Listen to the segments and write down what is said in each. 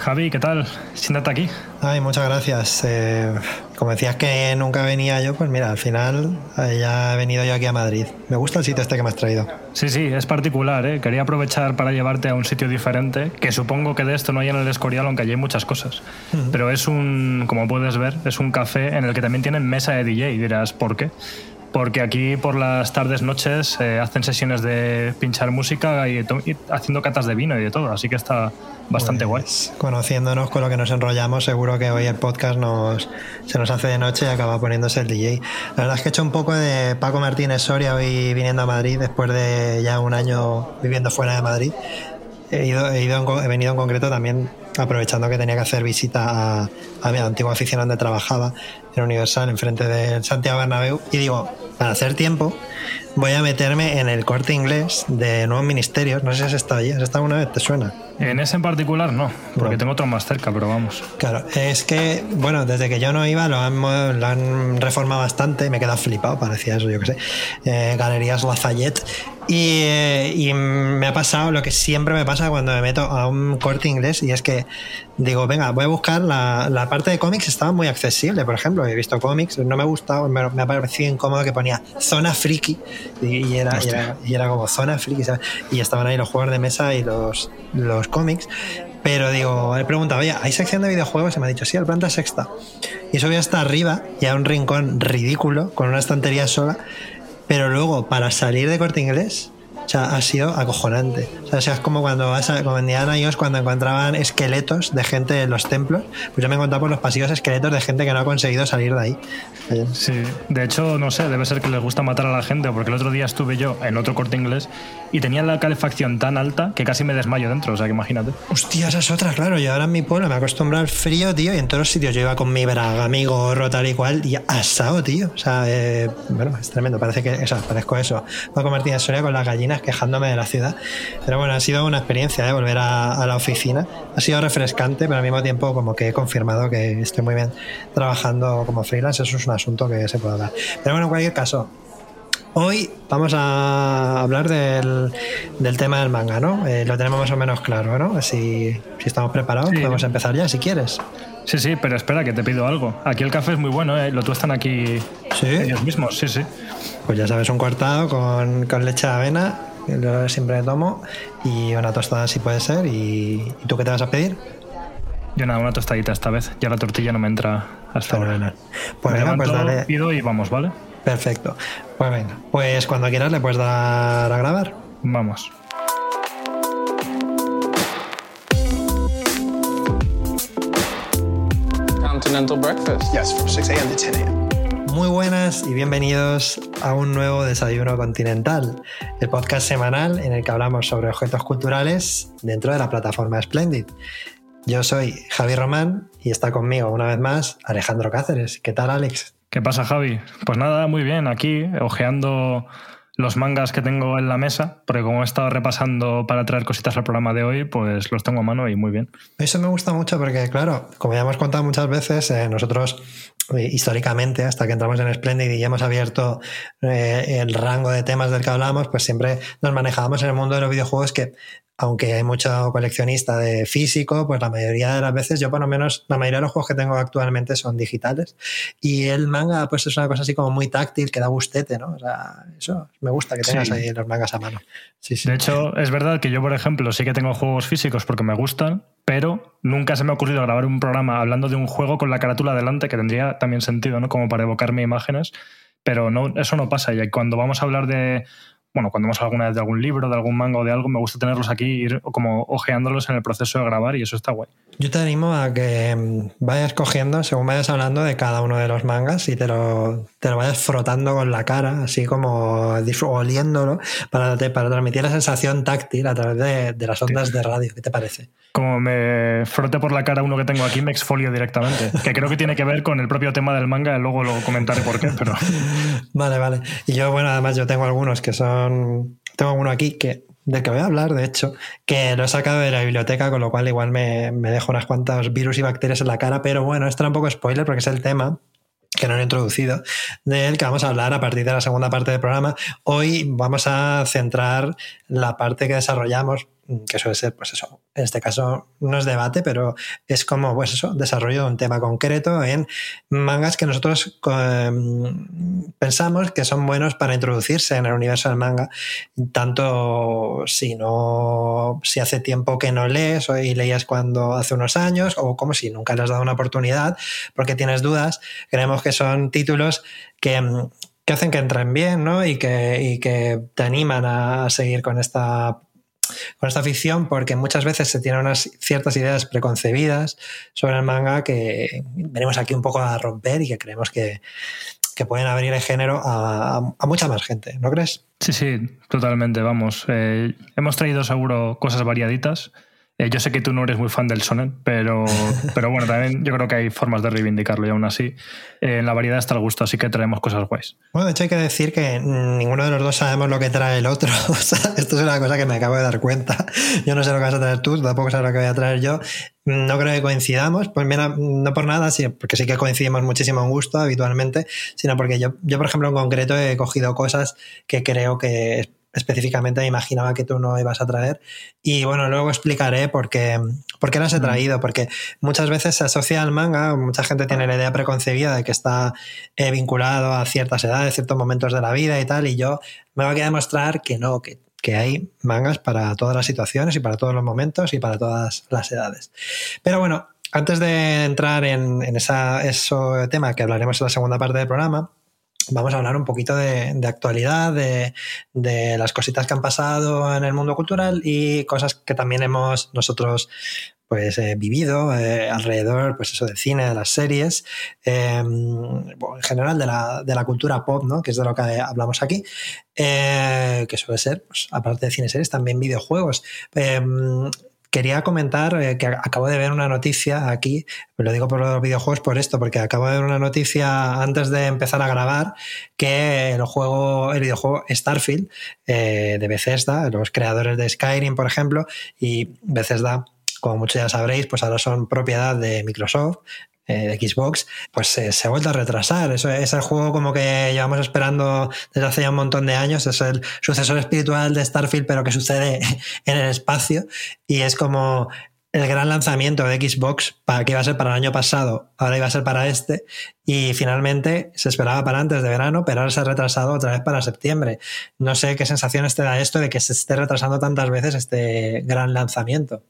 Javi, ¿qué tal? Siéntate aquí. Ay, muchas gracias. Eh, como decías que nunca venía yo, pues mira, al final eh, ya he venido yo aquí a Madrid. Me gusta el sitio este que me has traído. Sí, sí, es particular. ¿eh? Quería aprovechar para llevarte a un sitio diferente, que supongo que de esto no hay en el Escorial, aunque allí hay muchas cosas. Pero es un, como puedes ver, es un café en el que también tienen mesa de DJ. Y dirás, ¿por qué? Porque aquí por las tardes, noches eh, hacen sesiones de pinchar música y, haciendo catas de vino y de todo, así que está bastante pues, guay. Conociéndonos con lo que nos enrollamos, seguro que hoy el podcast nos, se nos hace de noche y acaba poniéndose el DJ. La verdad es que he hecho un poco de Paco Martínez Soria hoy viniendo a Madrid, después de ya un año viviendo fuera de Madrid. He, ido, he, ido he venido en concreto también aprovechando que tenía que hacer visita a, mi antigua oficina donde trabajaba en Universal, enfrente del Santiago Bernabéu, y digo, para hacer tiempo, voy a meterme en el corte inglés de Nuevos Ministerios. No sé si has estado allí, ¿has estado una vez? ¿Te suena? En ese en particular no, porque tengo otro más cerca, pero vamos. Claro, es que, bueno, desde que yo no iba lo han, lo han reformado bastante y me he quedado flipado, parecía eso, yo qué sé. Eh, Galerías Lafayette. Y, eh, y, me ha pasado lo que siempre me pasa cuando me meto a un corte inglés y es que digo, venga, voy a buscar la, la parte de cómics, estaba muy accesible, por ejemplo, he visto cómics, no me ha gustado, me, me ha parecido incómodo que ponía zona friki y, era, y, era, y era, como zona friki, ¿sabes? Y estaban ahí los juegos de mesa y los, los cómics. Pero digo, he preguntado, oye, ¿hay sección de videojuegos? Y me ha dicho, sí, el planta sexta. Y subí hasta arriba y a un rincón ridículo, con una estantería sola. Pero luego, para salir de corte inglés, sea, ha sido acojonante. O sea, es como cuando vas a, como Indiana Jones, cuando encontraban esqueletos de gente en los templos, pues yo me he encontrado por los pasillos esqueletos de gente que no ha conseguido salir de ahí. Sí, de hecho, no sé, debe ser que les gusta matar a la gente, porque el otro día estuve yo en otro corte inglés y tenía la calefacción tan alta que casi me desmayo dentro, o sea que imagínate. Hostia, esa es otra, claro. Yo ahora en mi pueblo me acostumbro al frío, tío, y en todos los sitios yo iba con mi braga, mi gorro, tal y cual, y asado, tío. O sea, eh, bueno, es tremendo, parece que, o sea, parezco eso. Paco Martínez Soria con las gallinas quejándome de la ciudad. Pero bueno, ha sido una experiencia, ¿eh? volver a, a la oficina. Ha sido refrescante, pero al mismo tiempo como que he confirmado que estoy muy bien trabajando como freelance. Eso es un asunto que se puede hablar. Pero bueno, en cualquier caso, Hoy vamos a hablar del, del, tema del manga, ¿no? Eh, lo tenemos más o menos claro, ¿no? Si, si estamos preparados, sí. podemos empezar ya, si quieres. Sí, sí, pero espera, que te pido algo. Aquí el café es muy bueno, ¿eh? Lo tuestan aquí ¿Sí? ellos mismos, sí, sí. Pues ya sabes, un cortado con, con leche de avena, yo siempre me tomo, y una tostada si puede ser. ¿Y, ¿Y tú qué te vas a pedir? Yo nada, una tostadita esta vez. Ya la tortilla no me entra hasta ahora. Pues venga, pues dale. pido y vamos, ¿vale? Perfecto. Pues venga, pues cuando quieras le puedes dar a grabar. Vamos. Continental breakfast. Yes, from 6 a.m. to 10 a.m. Muy buenas y bienvenidos a un nuevo Desayuno Continental, el podcast semanal en el que hablamos sobre objetos culturales dentro de la plataforma Splendid. Yo soy Javi Román y está conmigo una vez más Alejandro Cáceres. ¿Qué tal, Alex? ¿Qué pasa, Javi? Pues nada, muy bien, aquí, ojeando los mangas que tengo en la mesa, porque como he estado repasando para traer cositas al programa de hoy, pues los tengo a mano y muy bien. Eso me gusta mucho porque, claro, como ya hemos contado muchas veces, eh, nosotros históricamente, hasta que entramos en Splendid y ya hemos abierto eh, el rango de temas del que hablamos, pues siempre nos manejábamos en el mundo de los videojuegos que aunque hay mucho coleccionista de físico, pues la mayoría de las veces, yo por lo menos, la mayoría de los juegos que tengo actualmente son digitales. Y el manga, pues es una cosa así como muy táctil, que da gustete, ¿no? O sea, eso me gusta que tengas sí. ahí los mangas a mano. Sí, sí. De hecho, es verdad que yo, por ejemplo, sí que tengo juegos físicos porque me gustan, pero nunca se me ha ocurrido grabar un programa hablando de un juego con la carátula delante, que tendría también sentido, ¿no? Como para evocarme imágenes. Pero no, eso no pasa. Y cuando vamos a hablar de bueno, cuando hemos alguna vez de algún libro, de algún manga o de algo, me gusta tenerlos aquí, ir como ojeándolos en el proceso de grabar y eso está guay. Yo te animo a que mm, vayas cogiendo, según vayas hablando de cada uno de los mangas y te lo, te lo vayas frotando con la cara, así como oliéndolo, para, para transmitir la sensación táctil a través de, de las ondas de radio. ¿Qué te parece? Como me frote por la cara uno que tengo aquí, me exfolio directamente. Que creo que tiene que ver con el propio tema del manga, luego lo comentaré por qué, pero. vale, vale. Y yo, bueno, además yo tengo algunos que son. Tengo uno aquí que del que voy a hablar, de hecho, que lo he sacado de la biblioteca, con lo cual igual me, me dejo unas cuantas virus y bacterias en la cara, pero bueno, esto era un poco spoiler porque es el tema que no he introducido, del que vamos a hablar a partir de la segunda parte del programa. Hoy vamos a centrar la parte que desarrollamos que suele ser, pues eso, en este caso no es debate, pero es como, pues eso, desarrollo de un tema concreto en mangas que nosotros em, pensamos que son buenos para introducirse en el universo del manga, tanto si no, si hace tiempo que no lees y leías cuando hace unos años, o como si nunca le has dado una oportunidad porque tienes dudas, creemos que son títulos que em, que hacen que entren bien, ¿no? Y que, que te animan a seguir con esta con esta ficción porque muchas veces se tienen unas ciertas ideas preconcebidas sobre el manga que venimos aquí un poco a romper y que creemos que, pueden abrir el género a, mucha más gente, ¿no crees? Sí, sí, totalmente, vamos. Eh, hemos traído seguro cosas variaditas eh, yo sé que tú no eres muy fan del sonen, pero, pero bueno, también yo creo que hay formas de reivindicarlo y aún así eh, en la variedad está el gusto, así que traemos cosas guays. Bueno, de hecho hay que decir que ninguno de los dos sabemos lo que trae el otro. esto es una cosa que me acabo de dar cuenta. Yo no sé lo que vas a traer tú, tampoco sé lo que voy a traer yo. No creo que coincidamos, pues mira, no por nada, porque sí que coincidimos muchísimo en gusto habitualmente, sino porque yo, yo, por ejemplo, en concreto he cogido cosas que creo que específicamente me imaginaba que tú no ibas a traer. Y bueno, luego explicaré por qué, por qué las he traído, porque muchas veces se asocia al manga, mucha gente tiene la idea preconcebida de que está eh, vinculado a ciertas edades, ciertos momentos de la vida y tal, y yo me voy a demostrar que no, que, hay mangas para todas las situaciones y para todos los momentos y para todas las edades. Pero bueno, antes de entrar en, en esa, ese tema que hablaremos en la segunda parte del programa, vamos a hablar un poquito de, actualidad, de, las cositas que han pasado en el mundo cultural y cosas que también hemos nosotros pues eh, vivido eh, alrededor pues eso del cine, de las series, em, en general de la, de la, cultura pop, ¿no? que es de lo que hablamos aquí, eh, que suele ser, pues, aparte de cine series, también videojuegos. Quería comentar eh, que acabo de ver una noticia aquí, lo digo por los videojuegos por esto, porque acabo de ver una noticia antes de empezar a grabar que el juego, el videojuego Starfield eh, de Bethesda, los creadores de Skyrim, por ejemplo, y Bethesda como muchos ya sabréis, pues ahora son propiedad de Microsoft, de Xbox, pues se ha vuelto a retrasar. Eso es el juego como que llevamos esperando desde hace ya un montón de años. Es el sucesor espiritual de Starfield, pero que sucede en el espacio. Y es como el gran lanzamiento de Xbox para que iba a ser para el año pasado, ahora iba a ser para este, y finalmente se esperaba para antes de verano, pero ahora se ha retrasado otra vez para septiembre. No sé qué sensaciones te da esto de que se esté retrasando tantas veces este gran lanzamiento.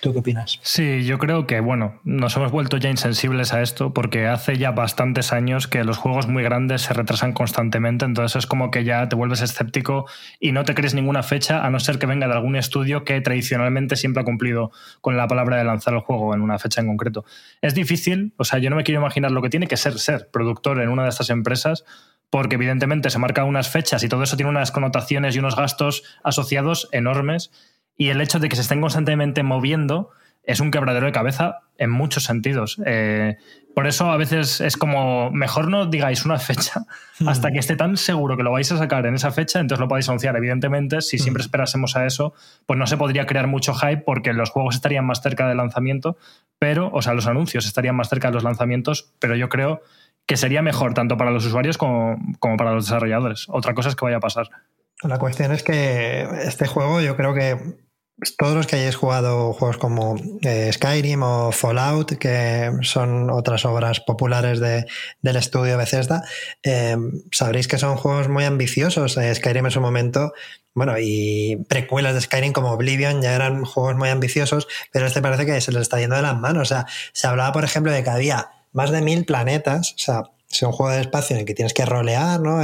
¿Tú qué opinas? Sí, yo creo que, bueno, nos hemos vuelto ya insensibles a esto porque hace ya bastantes años que los juegos muy grandes se retrasan constantemente, entonces es como que ya te vuelves escéptico y no te crees ninguna fecha a no ser que venga de algún estudio que tradicionalmente siempre ha cumplido con la palabra de lanzar el juego en una fecha en concreto. Es difícil, o sea, yo no me quiero imaginar lo que tiene que ser ser productor en una de estas empresas porque evidentemente se marcan unas fechas y todo eso tiene unas connotaciones y unos gastos asociados enormes y el hecho de que se estén constantemente moviendo es un quebradero de cabeza en muchos sentidos. Eh, por eso a veces es como, mejor no digáis una fecha hmm. hasta que esté tan seguro que lo vais a sacar en esa fecha, entonces lo podéis anunciar. Evidentemente, si siempre hmm. esperásemos a eso, pues no se podría crear mucho hype porque los juegos estarían más cerca del lanzamiento, pero, o sea, los anuncios estarían más cerca de los lanzamientos, pero yo creo que sería mejor tanto para los usuarios como, como para los desarrolladores. Otra cosa es que vaya a pasar. La cuestión es que este juego yo creo que todos los que hayáis jugado juegos como eh, Skyrim o Fallout, que son otras obras populares de, del estudio Bethesda, eh, sabréis que son juegos muy ambiciosos. Eh, Skyrim en su momento, bueno, y precuelas de Skyrim como Oblivion ya eran juegos muy ambiciosos, pero este parece que se les está yendo de las manos. O sea, se hablaba, por ejemplo, de que había más de mil planetas, o sea, es un juego de espacio en el que tienes que rolear, ¿no?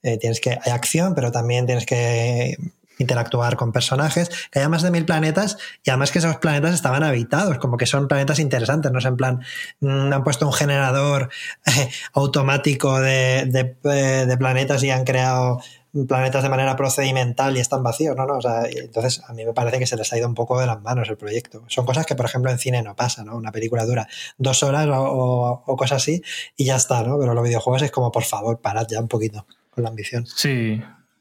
tienes que, hay acción, pero también tienes que interactuar con personajes, que haya más de mil planetas y además que esos planetas estaban habitados, como que son planetas interesantes, no es en plan, mm, han puesto un generador automático de, eh, de, planetas y han creado planetas de manera procedimental y están vacíos, ¿no? no o sea, entonces a mí me parece que se les ha ido un poco de las manos el proyecto. Son cosas que, por ejemplo, en cine no pasa, ¿no? Una película dura dos horas o, o cosas así y ya está, ¿no? Pero los videojuegos es como, por favor, parad ya un poquito con la ambición. Sí,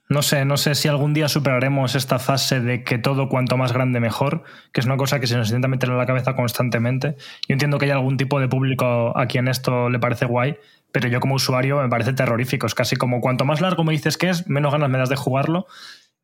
no sé, no sé si algún día superaremos esta fase de que todo cuanto más grande mejor, que es una cosa que se nos intenta meter en la cabeza constantemente. Yo entiendo que hay algún tipo de público a quien esto le parece guay, pero yo como usuario me parece terrorífico. Es casi como cuanto más largo me dices que es, menos ganas me das de jugarlo.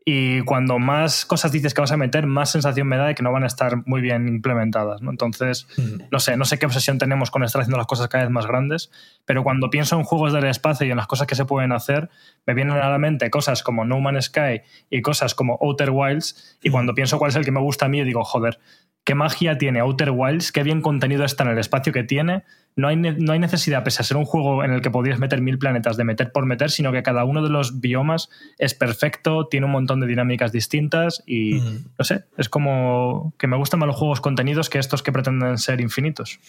Y cuando más cosas dices que vas a meter, más sensación me da de que no van a estar muy bien implementadas. ¿no? Entonces, mm. no sé, no sé qué obsesión tenemos con estar haciendo las cosas cada vez más grandes, pero cuando pienso en juegos del espacio y en las cosas que se pueden hacer, me vienen a la mente cosas como No Man's Sky y cosas como Outer Wilds, y mm. cuando pienso cuál es el que me gusta a mí, digo, joder, qué magia tiene Outer Wilds, qué bien contenido está en el espacio que tiene, no hay, no hay necesidad, pese a ser un juego en el que podrías meter mil planetas de meter por meter, sino que cada uno de los biomas es perfecto, tiene un montón de dinámicas distintas y no sé, es como que me gustan más los juegos contenidos que estos que pretenden ser infinitos.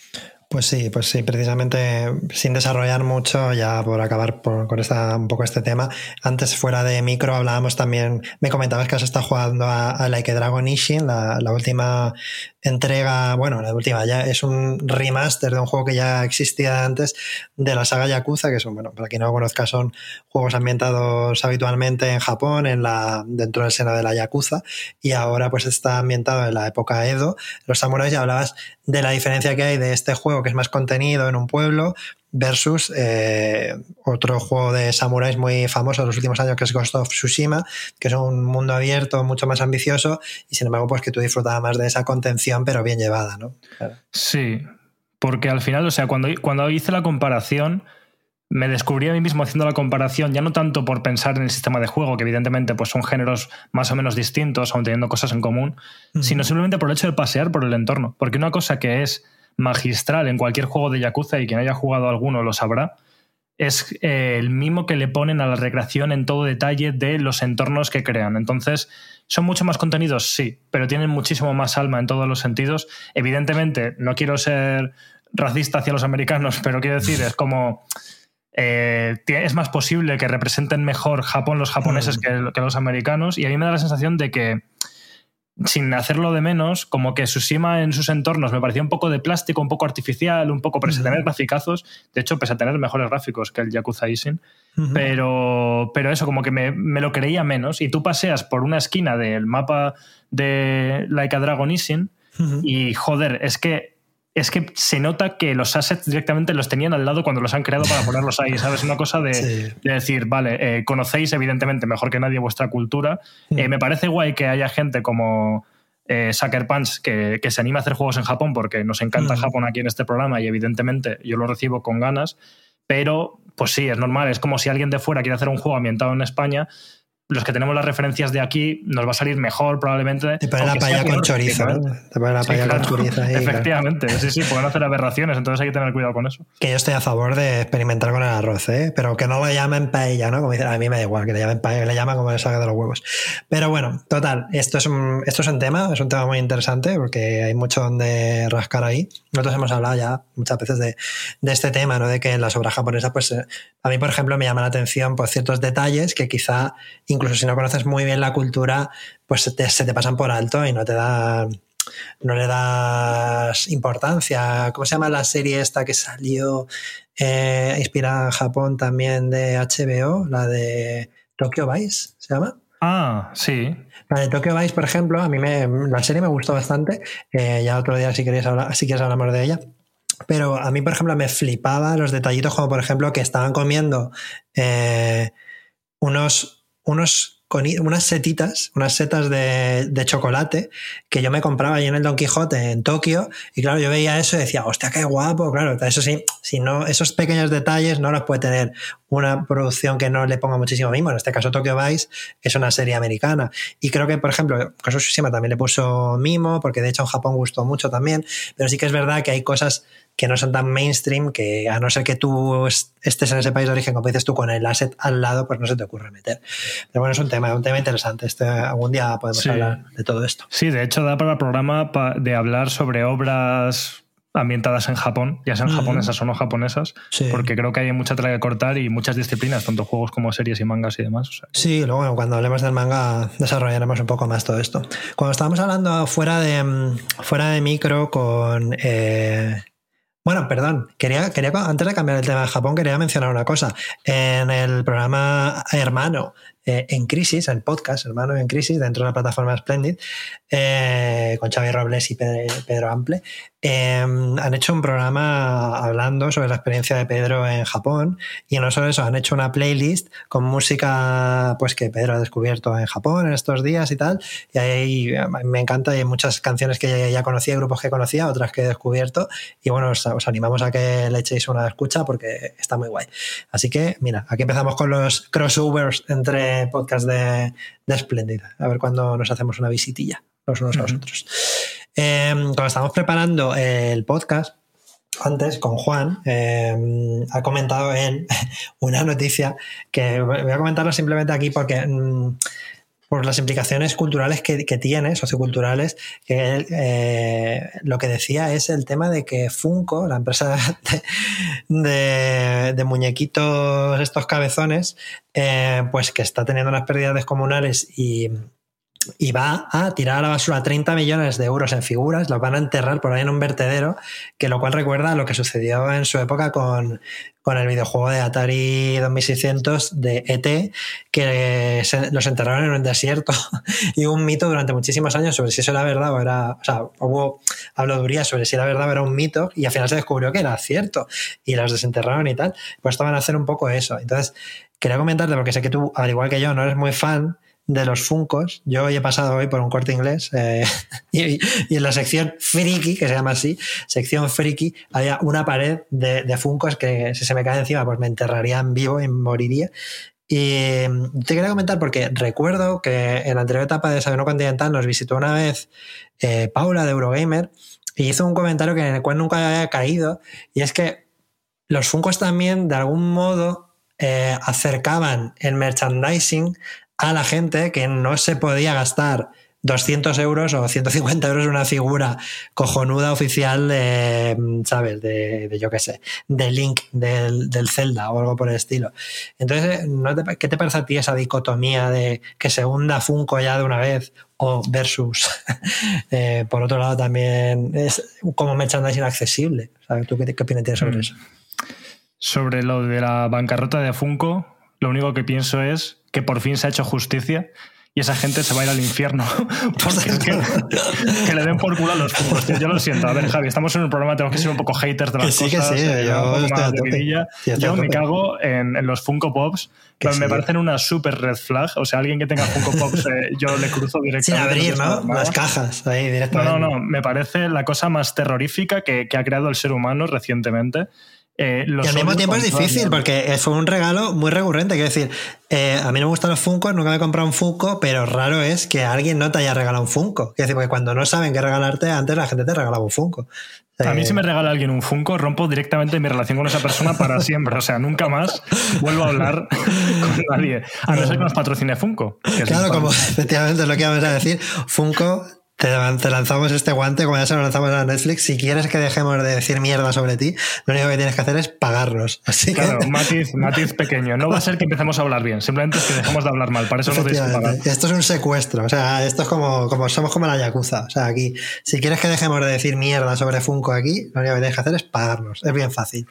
Pues sí, pues sí, precisamente sin desarrollar mucho, ya por acabar con esta, un poco este tema, antes fuera de micro hablábamos también, me comentabas que has estado jugando a, Like a Dragon Ishin, la, la última entrega, bueno, la última ya es un remaster de un juego que ya existía antes de la saga Yakuza, que son, bueno, para quien no lo conozca, son juegos ambientados habitualmente en Japón, en la, dentro del seno de la Yakuza, y ahora pues está ambientado en la época Edo. Los samuráis ya hablabas de la diferencia que hay de este juego, que es más contenido en un pueblo, versus eh, otro juego de samuráis muy famoso de los últimos años que es Ghost of Tsushima, que es un mundo abierto mucho más ambicioso y sin embargo pues que tú disfrutabas más de esa contención pero bien llevada, ¿no? Sí, porque al final, o sea, cuando, cuando hice la comparación, me descubrí a mí mismo haciendo la comparación, ya no tanto por pensar en el sistema de juego, que evidentemente pues, son géneros más o menos distintos, aun teniendo cosas en común, sino simplemente por el hecho de pasear por el entorno. Porque una cosa que es magistral en cualquier juego de Yakuza y quien haya jugado alguno lo sabrá, es eh, el mismo que le ponen a la recreación en todo detalle de los entornos que crean. Entonces, ¿son mucho más contenidos? Sí, pero tienen muchísimo más alma en todos los sentidos. Evidentemente, no quiero ser racista hacia los americanos, pero quiero decir, es como... Eh, es más posible que representen mejor Japón los japoneses que los americanos y a mí me da la sensación de que sin hacerlo de menos, como que Tsushima en sus entornos me parecía un poco de plástico, un poco artificial, un poco, pese a tener graficazos, de hecho, pese a tener mejores gráficos que el Yakuza Isin, pero, pero eso, como que me, lo creía menos. Y tú paseas por una esquina del mapa de Like a Dragon Isin y, joder, es que es que se nota que los assets directamente los tenían al lado cuando los han creado para ponerlos ahí, ¿sabes? Una cosa de, decir, vale, eh, conocéis evidentemente mejor que nadie vuestra cultura. Hmm. Eh, me parece guay que haya gente como eh, Sucker Punch que, se anima a hacer juegos en Japón porque nos encanta hmm. Japón aquí en este programa y evidentemente yo lo recibo con ganas, pero pues sí, es normal, es como si alguien de fuera quiere hacer un juego ambientado en España, los que tenemos las referencias de aquí nos va a salir mejor probablemente. Te ponen la paella con chorizo, ¿no? Te ponen la paella con chorizo ahí. Efectivamente, sí, sí, pueden hacer aberraciones, entonces hay que tener cuidado con eso. Que yo estoy a favor de experimentar con el arroz, ¿eh? Pero que no lo llamen paella, ¿no? Como dicen, a mí me da igual que le llamen paella, le llaman como le salga de los huevos. Pero bueno, total, esto es, un, esto es un tema, es un tema muy interesante porque hay mucho donde rascar ahí. Nosotros hemos hablado ya muchas veces de, de este tema, ¿no? De que en las obras japonesas, pues eh, a mí, por ejemplo, me llama la atención pues, ciertos detalles que quizá, incluso si no conoces muy bien la cultura, pues se te, pasan por alto y no te da no le das importancia. ¿Cómo se llama la serie esta que salió eh, inspirada en Japón también de HBO? La de Tokyo Vice, ¿se llama? Ah, sí. La de Tokyo Vice, por ejemplo, a mí me, la serie me gustó bastante. Eh, ya otro día, si queréis hablar, si quieres hablamos de ella. Pero a mí, por ejemplo, me flipaba los detallitos, como por ejemplo que estaban comiendo eh, unos, unos unas setitas, unas setas de, chocolate que yo me compraba ahí en el Don Quijote en Tokio y claro, yo veía eso y decía, hostia, qué guapo, claro, eso sí, si no, esos pequeños detalles no los puede tener una producción que no le ponga muchísimo mimo, en este caso Tokyo Vice es una serie americana. Y creo que, por ejemplo, Koso Tsushima también le puso mimo, porque de hecho en Japón gustó mucho también, pero sí que es verdad que hay cosas que no son tan mainstream que a no ser que tú estés en ese país de origen, como dices tú, con el asset al lado, pues no se te ocurre meter. Pero bueno, es un tema, un tema interesante. Este, algún día podemos hablar de todo esto. Sí, de hecho da para el programa de hablar sobre obras ambientadas en Japón, ya sean japonesas o no japonesas, porque creo que hay mucha tela que cortar y muchas disciplinas, tanto juegos como series y mangas y demás. Sí, luego cuando hablemos del manga desarrollaremos un poco más todo esto. Cuando estábamos hablando fuera de, mm, fuera de micro con... Eh, bueno, perdón, quería, quería, antes de cambiar el tema de Japón, quería mencionar una cosa. En el programa Hermano eh, en Crisis, el podcast Hermano en Crisis, dentro de la plataforma Splendid, eh, con Xavi Robles y Pedro, Ample, em, han hecho un programa hablando sobre la experiencia de Pedro en Japón y no solo eso, han hecho una playlist con música pues que Pedro ha descubierto en Japón en estos días y tal. Y ahí me encanta y hay muchas canciones que ya conocía, grupos que conocía, otras que he descubierto. Y bueno, os, os animamos a que le echéis una escucha porque está muy guay. Así que mira, aquí empezamos con los crossovers entre podcasts de, de Splendid. A ver cuándo nos hacemos una visitilla los unos a los otros. Em, cuando estábamos preparando el podcast, antes con Juan, em, ha comentado él una noticia que voy a comentarlo simplemente aquí porque mm, por las implicaciones culturales que, tiene, socioculturales, que eh, lo que decía es el tema de que Funko, la empresa de, de, muñequitos, estos cabezones, eh, pues que está teniendo unas pérdidas descomunales y, y va a tirar a la basura 30 millones de euros en figuras, los van a enterrar por ahí en un vertedero, que lo cual recuerda a lo que sucedió en su época con, con el videojuego de Atari 2600 de ET, que los enterraron en un desierto y un mito durante muchísimos años sobre si eso era verdad o era, o sea, hubo habladuría sobre si era verdad o era un mito y al final se descubrió que era cierto y los desenterraron y tal, pues estaban a hacer un poco eso. Entonces, quería comentarte porque sé que tú, al igual que yo, no eres muy fan de los Funcos. Yo he pasado hoy por un corte inglés eh, y, en la sección friki, que se llama así, sección friki, había una pared de, de Funcos que si se me cae encima pues me enterraría en vivo y moriría. Y mm, te quería comentar porque recuerdo que en la anterior etapa de Desayuno Continental nos visitó una vez eh, Paula de Eurogamer y hizo un comentario que en el cual nunca había caído y es que los Funcos también de algún modo eh, acercaban el merchandising a la gente que no se podía gastar 200 euros o 150 euros en una figura cojonuda oficial de, ¿sabes? De, yo qué sé, de Link, del, del, Zelda o algo por el estilo. Entonces, ¿qué te parece a ti esa dicotomía de que se hunda Funko ya de una vez o versus, eh, por otro lado, también es como merchandising inaccesible? ¿Tú qué, qué opinas tienes sobre mm. eso? Sobre lo de la bancarrota de Funko, lo único que pienso es que por fin se ha hecho justicia y esa gente se va a ir al infierno. Porque es que, le den por culo a los Funkos, Yo lo siento. A ver, Javi, estamos en un programa, tenemos que ser un poco haters de las que cosas. Sí, que sí, yo, yo me cago en, los Funko Pops, pero me parecen una super red flag. O sea, alguien que tenga Funko Pops, eh, yo le cruzo directamente. Sin abrir, ¿no? Las cajas ahí directamente. No, no, no. Me parece la cosa más terrorífica que, que ha creado el ser humano recientemente. Eh, y al mismo tiempo es difícil porque fue un regalo muy recurrente. Quiero decir, eh, a mí no me gustan los Funko, nunca me he comprado un Funko, pero raro es que alguien no te haya regalado un Funko. Quiero decir, porque cuando no saben qué regalarte, antes la gente te regalaba un Funko. A mí si me regala alguien un Funko, rompo directamente mi relación con esa persona para siempre. O sea, nunca más vuelvo a hablar con nadie. A no ser que nos patrocine Funko. claro, como efectivamente es lo que vamos a decir. Funko te, lanzamos este guante, como ya se lo lanzamos a Netflix. Si quieres que dejemos de decir mierda sobre ti, lo único que tienes que hacer es pagarnos. Así claro, matiz, matiz pequeño. No va a ser que empecemos a hablar bien, simplemente es que dejemos de hablar mal. Para eso no tienes que pagar. Esto es un secuestro. O sea, esto es como, como somos como la Yakuza. O sea, aquí, si quieres que dejemos de decir mierda sobre Funko aquí, lo único que tienes que hacer es pagarnos. Es bien fácil.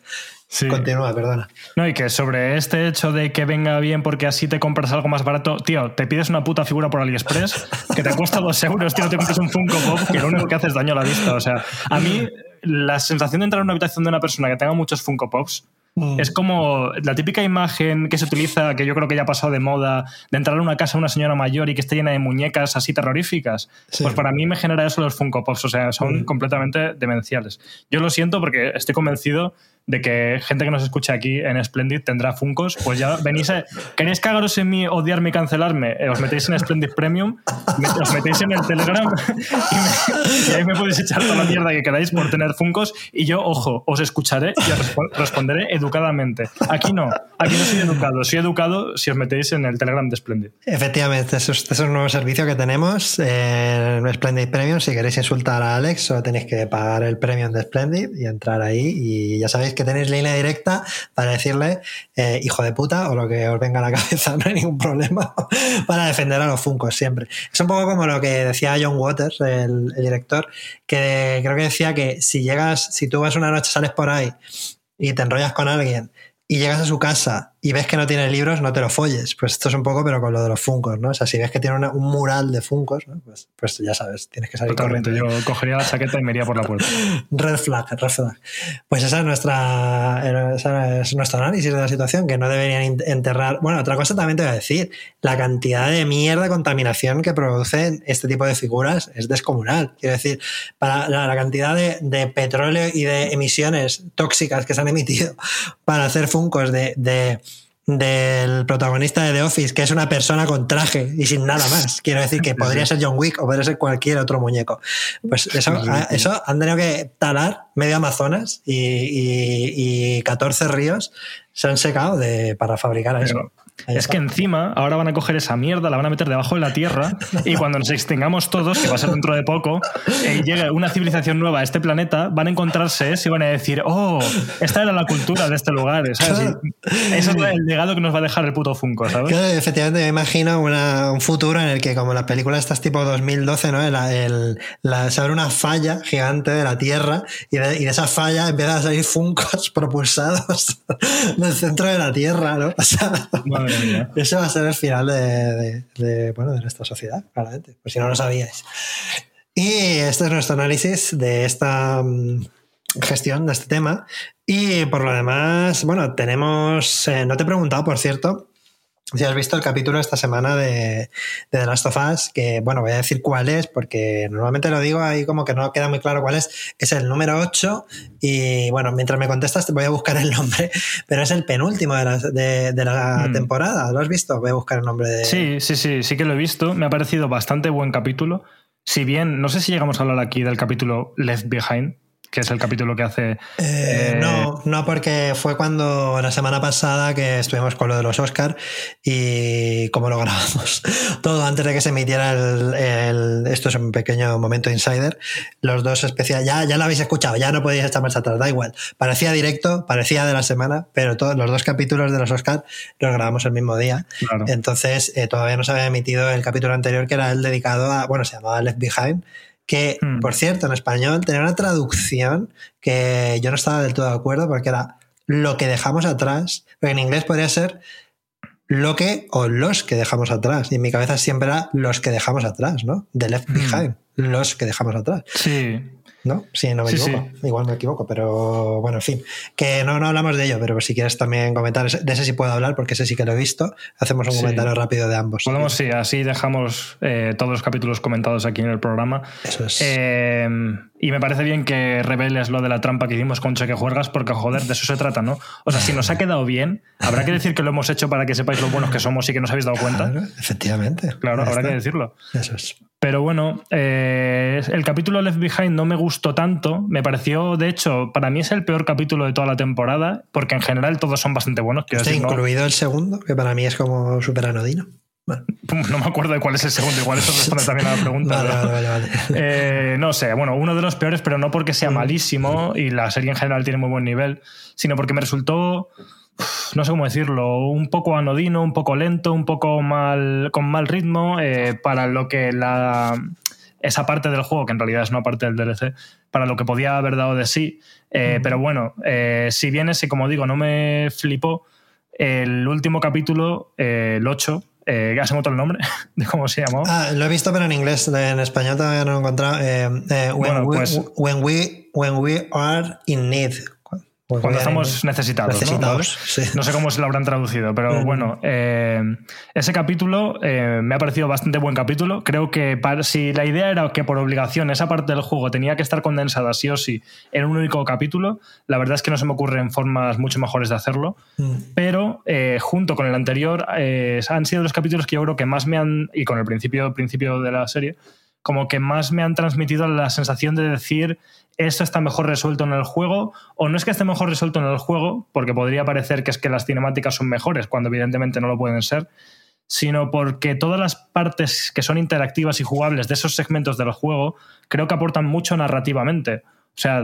Continúa, perdona. No, y que sobre este hecho de que venga bien porque así te compras algo más barato, tío, te pides una puta figura por AliExpress que te cuesta dos euros, tío, te compras un Funko Pop que lo único que hace es daño a la vista. O sea, a mí la sensación de entrar en una habitación de una persona que tenga muchos Funko Pops mm. es como la típica imagen que se utiliza, que yo creo que ya ha pasado de moda, de entrar a una casa de una señora mayor y que esté llena de muñecas así terroríficas. Pues para mí me genera eso los Funko Pops, o sea, son mm. completamente demenciales. Yo lo siento porque estoy convencido de que gente que nos escucha aquí en Splendid tendrá Funcos, pues ya venís a, ¿Queréis cagaros en mí, odiarme y cancelarme? Eh, os metéis en Splendid Premium, os metéis en el Telegram y, ahí me podéis echar toda la mierda que queráis por tener Funcos y yo, ojo, os escucharé y os responderé educadamente. Aquí no, aquí no soy educado, soy educado si os metéis en el Telegram de Splendid. Efectivamente, eso es, un nuevo servicio que tenemos en Splendid Premium. Si queréis insultar a Alex, o tenéis que pagar el Premium de Splendid y entrar ahí y ya sabéis que tenéis línea directa para decirle eh, hijo de puta o lo que os venga a la cabeza, no hay ningún problema para defender a los Funcos siempre. Es un poco como lo que decía John Waters, el, director, que creo que decía que si llegas, si tú vas una noche, sales por ahí y te enrollas con alguien y llegas a su casa y ves que no tiene libros, no te lo folles. Pues esto es un poco, pero con lo de los Funcos, ¿no? O sea, si ves que tiene una- un mural de Funcos, ¿no? pues, pues ya sabes, tienes que salir Totalmente. corriendo. Yo cogería la chaqueta y me iría por la puerta. Red flag, red flag. Pues esa es nuestra esa es nuestro análisis de la situación, que no deberían enterrar. Bueno, otra cosa también te voy a decir, la cantidad de mierda, contaminación que producen este tipo de figuras es descomunal. Quiero decir, para la, la cantidad de, de petróleo y de emisiones tóxicas que se han emitido para hacer funcos de, de- del protagonista de The Office, que es una persona con traje y sin nada más. Quiero decir que podría ser John Wick o podría ser cualquier otro muñeco. Pues eso, Sí, sí, a- sí. eso han tenido que talar medio Amazonas y, y- y 14 ríos se han secado de, para fabricar eso. Pero Ahí es está. que encima ahora van a coger esa mierda, la van a meter debajo de la tierra y cuando nos extingamos todos, que va a ser dentro de poco, eh, y llegue una civilización nueva a este planeta, van a encontrarse y van a decir, oh, esta era la cultura de este lugar, ¿sabes? Es el legado que nos va a dejar el puto Funko, ¿sabes? Claro, efectivamente, me imagino una- un futuro en el que, como las películas estas tipo 2012, ¿no? El- el- la- se abre una falla gigante de la Tierra y de, y de esa falla empiezan a salir funcos propulsados del centro de la Tierra, ¿no? O sea, Ese va a ser el final de, bueno, de nuestra sociedad, claramente, por si no lo sabíais. Y este es nuestro análisis de esta mm, gestión de este tema. Y por lo demás, bueno, tenemos. eh, no te he preguntado, por cierto, si has visto el capítulo esta semana de, de The Last of Us, que bueno, voy a decir cuál es, porque normalmente lo digo ahí como que no queda muy claro cuál es. Es el número 8 y bueno, mientras me contestas te voy a buscar el nombre, pero es el penúltimo de la, de, de la Mm. temporada. ¿Lo has visto? Voy a buscar el nombre de... Sí, sí, sí, sí que lo he visto. Me ha parecido bastante buen capítulo. Si bien, no sé si llegamos a hablar aquí del capítulo Left Behind, que es el capítulo que hace. Eh, eh, no, no, porque fue cuando la semana pasada que estuvimos con lo de los Oscar y como lo grabamos todo antes de que se emitiera el, el- esto es un pequeño momento insider, los dos especiales, ya, ya lo habéis escuchado, ya no podéis estar más atrás, da igual. Parecía directo, parecía de la semana, pero todos los dos capítulos de los Oscar los grabamos el mismo día. Claro. Entonces, eh, todavía no se había emitido el capítulo anterior, que era el dedicado a, bueno, se llamaba Left Behind, que, Hmm. por cierto, en español tenía una traducción que yo no estaba del todo de acuerdo porque era lo que dejamos atrás, pero en inglés podría ser lo que o los que dejamos atrás. Y en mi cabeza siempre era los que dejamos atrás, ¿no? The Left Hmm. Behind, los que dejamos atrás. Sí, ¿No? Sí, no me Sí, equivoco. Igual me equivoco, pero bueno, en fin. Que no, no hablamos de ello, pero si quieres también comentar, de ese sí puedo hablar porque ese sí que lo he visto. Hacemos un Sí. comentario rápido de ambos. podemos, sí, así dejamos eh, todos los capítulos comentados aquí en el programa. Eso es. Eh, y me parece bien que reveles lo de la trampa que hicimos con Cheque Juergas, porque joder, de eso se trata, ¿no? O sea, si nos ha quedado bien, habrá que decir que lo hemos hecho para que sepáis lo buenos que somos y que no os habéis dado cuenta. Claro, efectivamente. Claro, habrá está. que decirlo. Eso es. Pero bueno, eh, el capítulo Left Behind no me gustó tanto. Me pareció, de hecho, para mí es el peor capítulo de toda la temporada, porque en general todos son bastante buenos. Está decir, no, incluido el segundo, que para mí es como súper anodino. No me acuerdo de cuál es el segundo, igual eso responde también a la pregunta. vale, vale, vale, vale. Eh, no sé, bueno, uno de los peores, pero no porque sea Mm. malísimo y la serie en general tiene muy buen nivel, sino porque me resultó, no sé cómo decirlo, un poco anodino, un poco lento, un poco mal, con mal ritmo eh, para lo que la esa parte del juego, que en realidad es una parte del DLC, para lo que podía haber dado de sí. Eh, Mm. Pero bueno, eh, si bien ese, como digo, no me flipó, el último capítulo, eh, el 8, eh, ya se me ha el nombre de cómo se llamó. Ah, lo he visto, pero en inglés. En español no lo he encontrado. Eh, eh, when, Bueno, we, pues- when, we, when we are in need. We Cuando estamos necesitados. ¿no? necesitados. sí. No sé cómo se lo habrán traducido, pero Mm. bueno, eh, ese capítulo eh, me ha parecido bastante buen capítulo. Creo que para- si la idea era que por obligación esa parte del juego tenía que estar condensada sí o sí en un único capítulo, la verdad es que no se me ocurren formas mucho mejores de hacerlo. Mm. Pero eh, junto con el anterior, han sido los capítulos que yo creo que más me han, y con el principio, principio de la serie, como que más me han transmitido la sensación de decir esto está mejor resuelto en el juego, o no es que esté mejor resuelto en el juego, porque podría parecer que es que las cinemáticas son mejores, cuando evidentemente no lo pueden ser, sino porque todas las partes que son interactivas y jugables de esos segmentos del juego creo que aportan mucho narrativamente. O sea,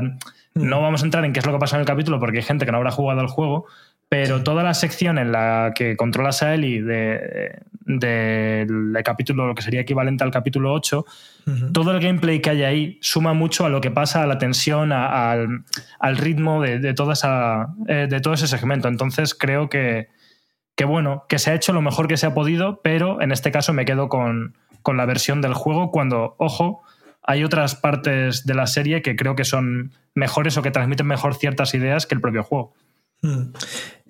no vamos a entrar en qué es lo que pasa en el capítulo porque hay gente que no habrá jugado al juego, pero toda la sección en la que controlas a Ellie de- del capítulo, lo que sería equivalente al capítulo 8, Ujú. todo el gameplay que hay ahí suma mucho a lo que pasa, a la tensión, a- al, al ritmo de, de toda esa, eh, de todo ese segmento. Entonces creo que, que bueno, que se ha hecho lo mejor que se ha podido, pero en este caso me quedo con, con la versión del juego cuando, ojo, hay otras partes de la serie que creo que son mejores o que transmiten mejor ciertas ideas que el propio juego. Hmm.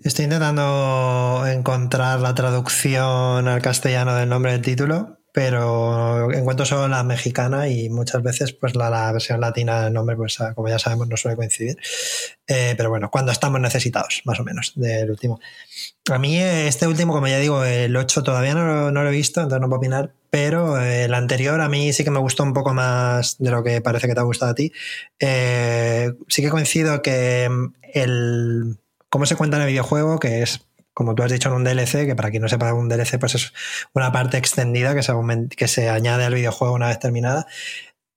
Estoy intentando encontrar la traducción al castellano del nombre del título, pero encuentro solo la mexicana y muchas veces pues la, versión latina del nombre, pues como ya sabemos, no suele coincidir. Eh, pero bueno, cuando estamos necesitados, más o menos, del último. A mí este último, como ya digo, el 8 todavía no, no lo he visto, entonces no puedo opinar, pero el anterior a mí sí que me gustó un poco más de lo que parece que te ha gustado a ti. Eh, sí que coincido que el cómo se cuenta en el videojuego, que es como tú has dicho en un DLC, que para quien no sepa un DLC, pues es una parte extendida que se, que se añade al videojuego una vez terminada.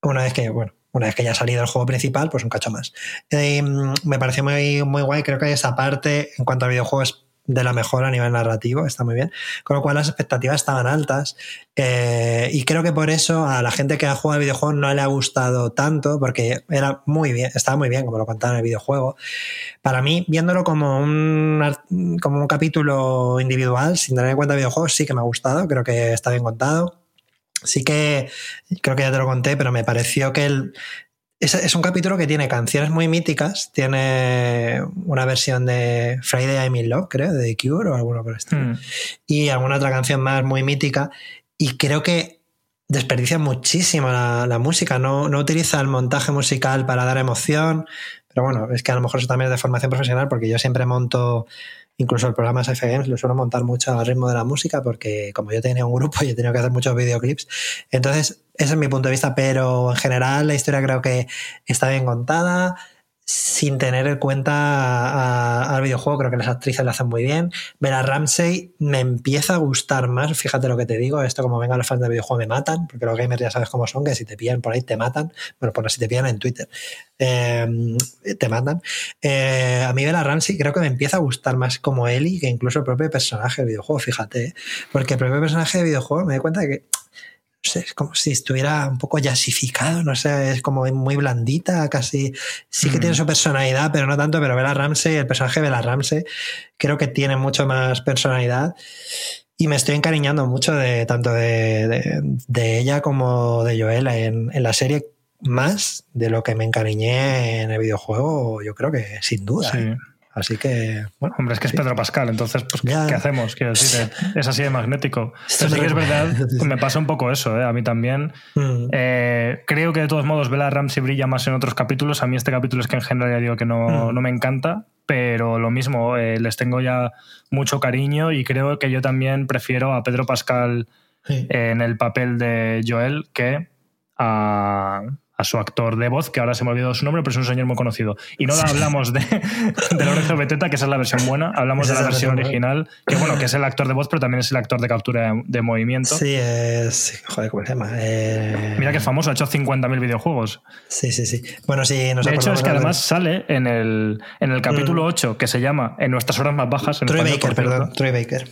Una vez que, bueno, una vez que ya ha salido el juego principal, pues un cacho más. Eh, me pareció muy, muy guay. Creo que esa parte, en cuanto al videojuego, es de la mejor a nivel narrativo, está muy bien. Con lo cual las expectativas estaban altas eh, y creo que por eso a la gente que ha jugado el videojuego no le ha gustado tanto porque era muy bien, estaba muy bien como lo contaba en el videojuego. Para mí, viéndolo como un, como un capítulo individual, sin tener en cuenta el videojuego, sí que me ha gustado, creo que está bien contado. Sí que creo que ya te lo conté, pero me pareció que el, es, un capítulo que tiene canciones muy míticas. Tiene una versión de Friday I'm in Love, creo, de The Cure o alguna por esto. Hmm. Y alguna otra canción más muy mítica. Y creo que desperdicia muchísimo la, música. No, no, utiliza el montaje musical para dar emoción. Pero bueno, es que a lo mejor eso también es de formación profesional porque yo siempre monto Incluso el programa SF Games lo suelo montar mucho al ritmo de la música porque como yo tenía un grupo y he tenido que hacer muchos videoclips. Entonces, ese es mi punto de vista, pero en general la historia creo que está bien contada sin tener en cuenta al videojuego. Creo que las actrices lo hacen muy bien. Vera Ramsey me empieza a gustar más. Fíjate lo que te digo. Esto, como vengan los fans del videojuego, me matan, porque los gamers ya sabes cómo son, que si te pillan por ahí te matan. Bueno, pues si te pillan en Twitter, eh, te matan. Eh, a mí, Vera Ramsey creo que me empieza a gustar más como Ellie que incluso el propio personaje del videojuego. Fíjate, ¿eh? porque el propio personaje del videojuego me doy cuenta de que sé, es como si estuviera un poco jazzificado, no sé, es como muy blandita, casi. Sí que tiene mm. su personalidad, pero no tanto. Pero Bella Ramsey, el personaje de Bella Ramsey, creo que tiene mucho más personalidad. Y me estoy encariñando mucho de tanto de, ella como de Joel en, en, la serie, más de lo que me encariñé en el videojuego, yo creo que sin duda. Sí. ¿eh? Así que, bueno. Hombre, es que es Pedro Pascal, entonces, pues, ¿qué hacemos? Quiero decir, es así de magnético. Pero sí que es verdad, me pasa un poco eso, ¿eh? a mí también. Mm. Eh, creo que de todos modos Bella Ramsey brilla más en otros capítulos. A mí este capítulo es que en general ya digo que no, mm. no me encanta, pero lo mismo, eh, les tengo ya mucho cariño y creo que yo también prefiero a Pedro Pascal en el papel de Joel que a, su actor de voz, que ahora se me ha olvidado su nombre, pero es un señor muy conocido. Y no hablamos de, de Lorenzo Beteta, que esa es la versión buena, hablamos de la versión original, que bueno, que es el actor de voz, pero también es el actor de captura de, movimiento. Sí, es. Joder, ¿cómo se llama? Eh, Mira que es famoso, ha hecho 50.000 videojuegos. Sí, sí, sí. Bueno, sí, nos De hecho, es que además sale en el, en el capítulo 8, mm. que se llama En nuestras horas más bajas. En Troy Baker, perdón. Troy Baker.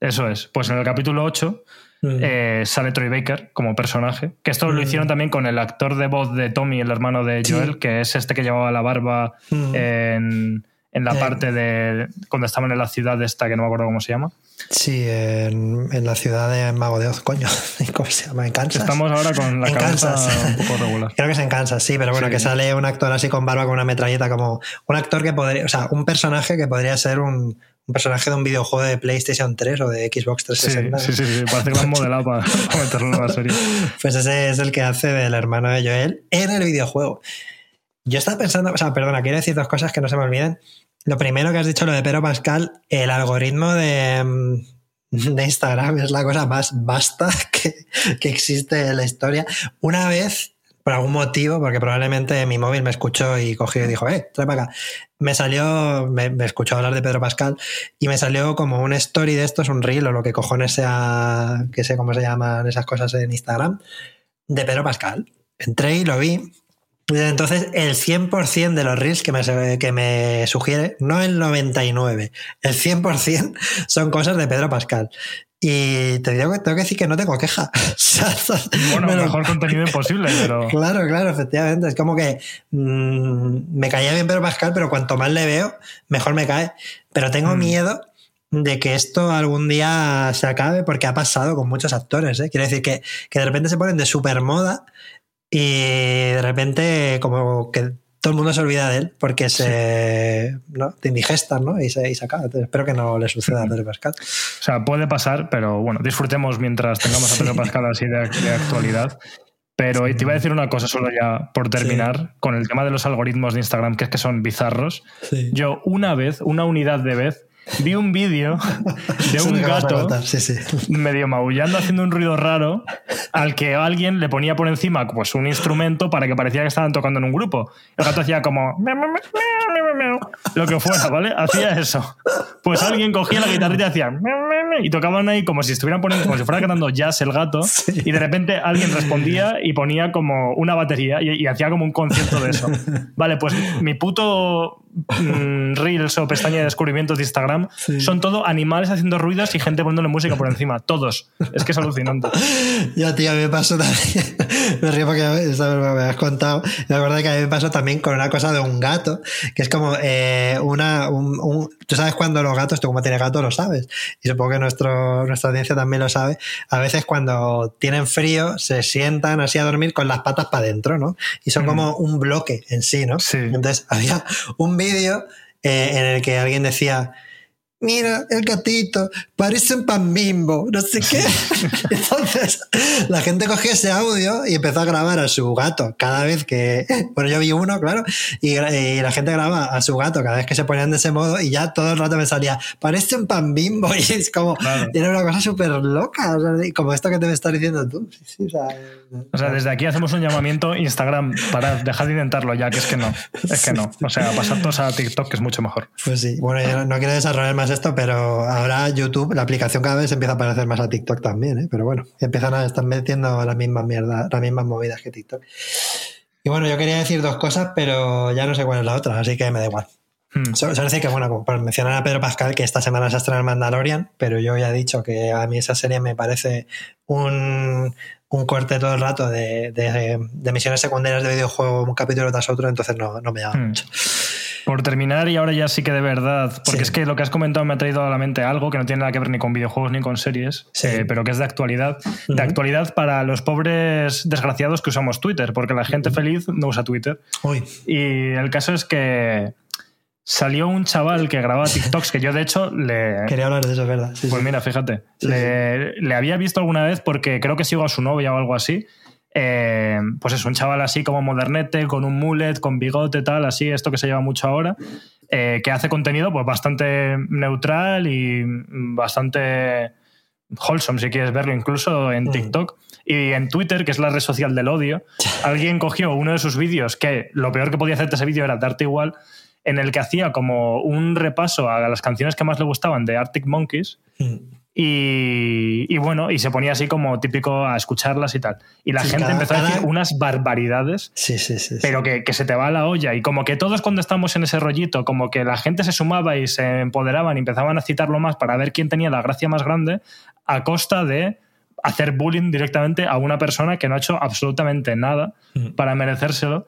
Eso es. Pues en el capítulo 8 eh, sale Troy Baker como personaje. Que esto lo hicieron también con el actor de voz de Tommy, el hermano de Joel, que es este que llevaba la barba en, la parte de. cuando estaban en la ciudad esta, que no me acuerdo cómo se llama. Sí, en, la ciudad de Mago de Oz, coño. ¿Cómo se llama? ¿En Kansas? Estamos ahora con la cabeza un poco regular. Creo que es en Kansas, sí, pero bueno, que sale un actor así con barba, con una metralleta, como un actor que podría. O sea, un personaje que podría ser un un personaje de un videojuego de PlayStation 3 o de Xbox 360. Sí, sí, sí, parece que lo han modelado para, meterlo en la serie. Pues ese es el que hace del hermano de Joel en el videojuego. Yo estaba pensando, o sea, perdona, quiero decir dos cosas que no se me olviden. Lo primero que has dicho, lo de Pedro Pascal, el algoritmo de, mm, de Instagram es la cosa más vasta que, que existe en la historia. Una vez por algún motivo, porque probablemente mi móvil me escuchó y cogió y dijo, eh, trae para acá. Me salió, me, escuchó hablar de Pedro Pascal y me salió como un story de estos, un reel o lo que cojones sea, que sé cómo se llaman esas cosas en Instagram, de Pedro Pascal. Entré y lo vi. Entonces, el 100% de los reels que me, que me sugiere, no el 99, el 100% son cosas de Pedro Pascal. Y te digo que tengo que decir que no tengo queja. bueno, mejor contenido imposible, pero. Claro, claro, efectivamente. Es como que mm, me caía bien Pedro Pascal, pero cuanto más le veo, mejor me cae. Pero tengo mm. miedo de que esto algún día se acabe porque ha pasado con muchos actores. ¿eh? Quiere decir que, que de repente se ponen de super moda y de repente como que todo el mundo se olvida de él porque se ¿no? te indigestan ¿no? y, se, y se acaba. Entonces, espero que no le suceda a Pedro Pascal. O sea, puede pasar, pero bueno, disfrutemos mientras tengamos a Pedro Pascal así de, de actualidad. Pero te iba a decir una cosa solo ya por terminar Sí. con el tema de los algoritmos de Instagram, que es que son bizarros. Sí. Yo una vez, una unidad de vez, vi un vídeo de un gato contar, Sí, sí. medio maullando haciendo un ruido raro al que alguien le ponía por encima pues un instrumento para que parecía que estaban tocando en un grupo. El gato hacía como lo que fuera, ¿vale? Hacía eso. Pues alguien cogía la guitarrita y hacía y tocaban ahí como si estuvieran poniendo como si fuera cantando jazz el gato Sí. y de repente alguien respondía y ponía como una batería y, y hacía como un concierto de eso. Vale, pues mi puto reels o pestaña de descubrimientos de Instagram Sí. son todo animales haciendo ruidos y gente poniéndole música por encima. Todos. Es que es alucinante. Ya, tío, a mí me pasó también. me río porque me has contado. Me acuerdo que a mí me pasó también con una cosa de un gato, que es como eh, una. Un, un- tú sabes cuando los gatos, tú como tienes gato lo sabes, y supongo que nuestro, nuestra audiencia también lo sabe. A veces cuando tienen frío se sientan así a dormir con las patas para adentro, ¿no? Y son Mm. como un bloque en sí, ¿no? Sí. Entonces había un vídeo eh, en el que alguien decía. Mira, el gatito, parece un pan bimbo, no sé qué. Entonces, la gente cogió ese audio y empezó a grabar a su gato cada vez que. Bueno, yo vi uno, claro, y, y la gente graba a su gato cada vez que se ponían de ese modo y ya todo el rato me salía, parece un pan bimbo. Y es como. Claro. Era una cosa súper loca, o sea, como esto que te me estás diciendo tú. Sí, sí, o sea, O sea, desde aquí hacemos un llamamiento Instagram para dejar de intentarlo ya, que es que no. Es que no. O sea, pasar todos a TikTok que es mucho mejor. Pues sí, bueno, yo no quiero desarrollar más esto, pero ahora YouTube, la aplicación cada vez empieza a parecer más a TikTok también, ¿eh? pero bueno, empiezan a estar metiendo las mismas mierdas, las mismas movidas que TikTok. Y bueno, yo quería decir dos cosas, pero ya no sé cuál es la otra, así que me da igual. Hmm. Solo, solo decir que, bueno, como por mencionar a Pedro Pascal, que esta semana se estrena el Mandalorian, pero yo ya he dicho que a mí esa serie me parece un, un corte todo el rato de, de- de misiones secundarias de videojuego, un capítulo tras otro, entonces no, no me llama Hmm. mucho. Por terminar, y ahora ya sí que de verdad, porque Sí. es que lo que has comentado me ha traído a la mente algo que no tiene nada que ver ni con videojuegos ni con series, Sí. eh, pero que es de actualidad. De actualidad para los pobres desgraciados que usamos Twitter, porque la gente feliz no usa Twitter. Uy, Y el caso es que salió un chaval que grababa TikToks, que yo de hecho le... quería hablar de eso, es verdad. Sí, Pues mira, fíjate, le, le había visto alguna vez porque creo que sigo a su novia o algo así. Eh, pues es un chaval así como modernete, con un mullet, con bigote, tal, así, esto que se lleva mucho ahora, eh, que hace contenido pues bastante neutral y bastante wholesome, si quieres verlo, incluso en Mm. TikTok. Y en Twitter, que es la red social del odio, alguien cogió uno de sus vídeos, que lo peor que podía hacerte ese vídeo era darte igual, en el que hacía como un repaso a las canciones que más le gustaban de Arctic Monkeys. Mm. Y, y bueno, y se ponía así como típico a escucharlas y tal. Y la Sí, gente cada- empezó a decir unas barbaridades, Sí, sí, sí. sí. pero que, que se te va a la olla. Y como que todos cuando estamos en ese rollito, como que la gente se sumaba y se empoderaban y empezaban a citarlo más para ver quién tenía la gracia más grande, a costa de hacer bullying directamente a una persona que no ha hecho absolutamente nada Mm. para merecérselo.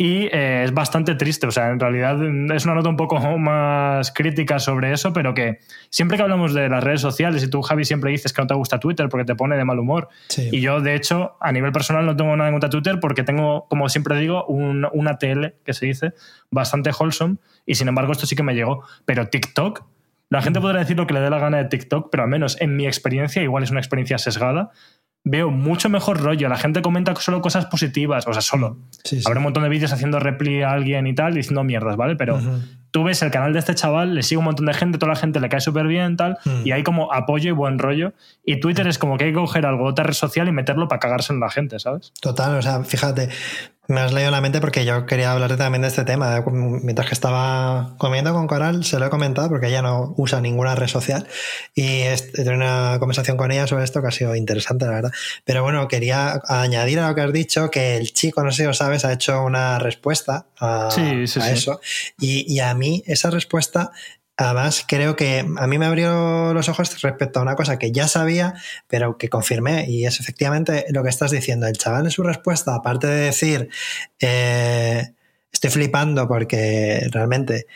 Y eh, es bastante triste, o sea, en realidad mm, es una nota un poco más crítica sobre eso, pero que siempre que hablamos de las redes sociales, y tú, Javi, siempre dices que no te gusta Twitter porque te pone de mal humor, Sí. y yo, de hecho, a nivel personal no tengo nada en contra de Twitter porque tengo, como siempre digo, un, una TL, que se dice, bastante wholesome, y sin embargo esto sí que me llegó. Pero TikTok, la gente podrá decir lo que le dé la gana de TikTok, pero al menos en mi experiencia, igual es una experiencia sesgada, veo mucho mejor rollo. La gente comenta solo cosas positivas, o sea, solo. Sí, sí. Habrá un montón de vídeos haciendo repli a alguien y tal, diciendo mierdas, ¿vale? Pero tú ves el canal de este chaval, le sigue un montón de gente, toda la gente le cae súper bien, tal, Mm. y hay como apoyo y buen rollo. Y Twitter es como que hay que coger algo, otra red social y meterlo para cagarse en la gente, ¿sabes? Total, o sea, fíjate, me has leído la mente porque yo quería hablarte también de este tema. Mientras que estaba comiendo con Coral, se lo he comentado porque ella no usa ninguna red social y he tenido una conversación con ella sobre esto que ha sido interesante, la verdad. Pero bueno, quería añadir a lo que has dicho que el chico, no sé si lo sabes, ha hecho una respuesta a, Sí, sí, a sí. eso. Y, y a mí esa respuesta Además, creo que a mí me abrió los ojos respecto a una cosa que ya sabía, pero que confirmé, y es efectivamente lo que estás diciendo. El chaval en su respuesta, aparte de decir, eh, estoy flipando porque realmente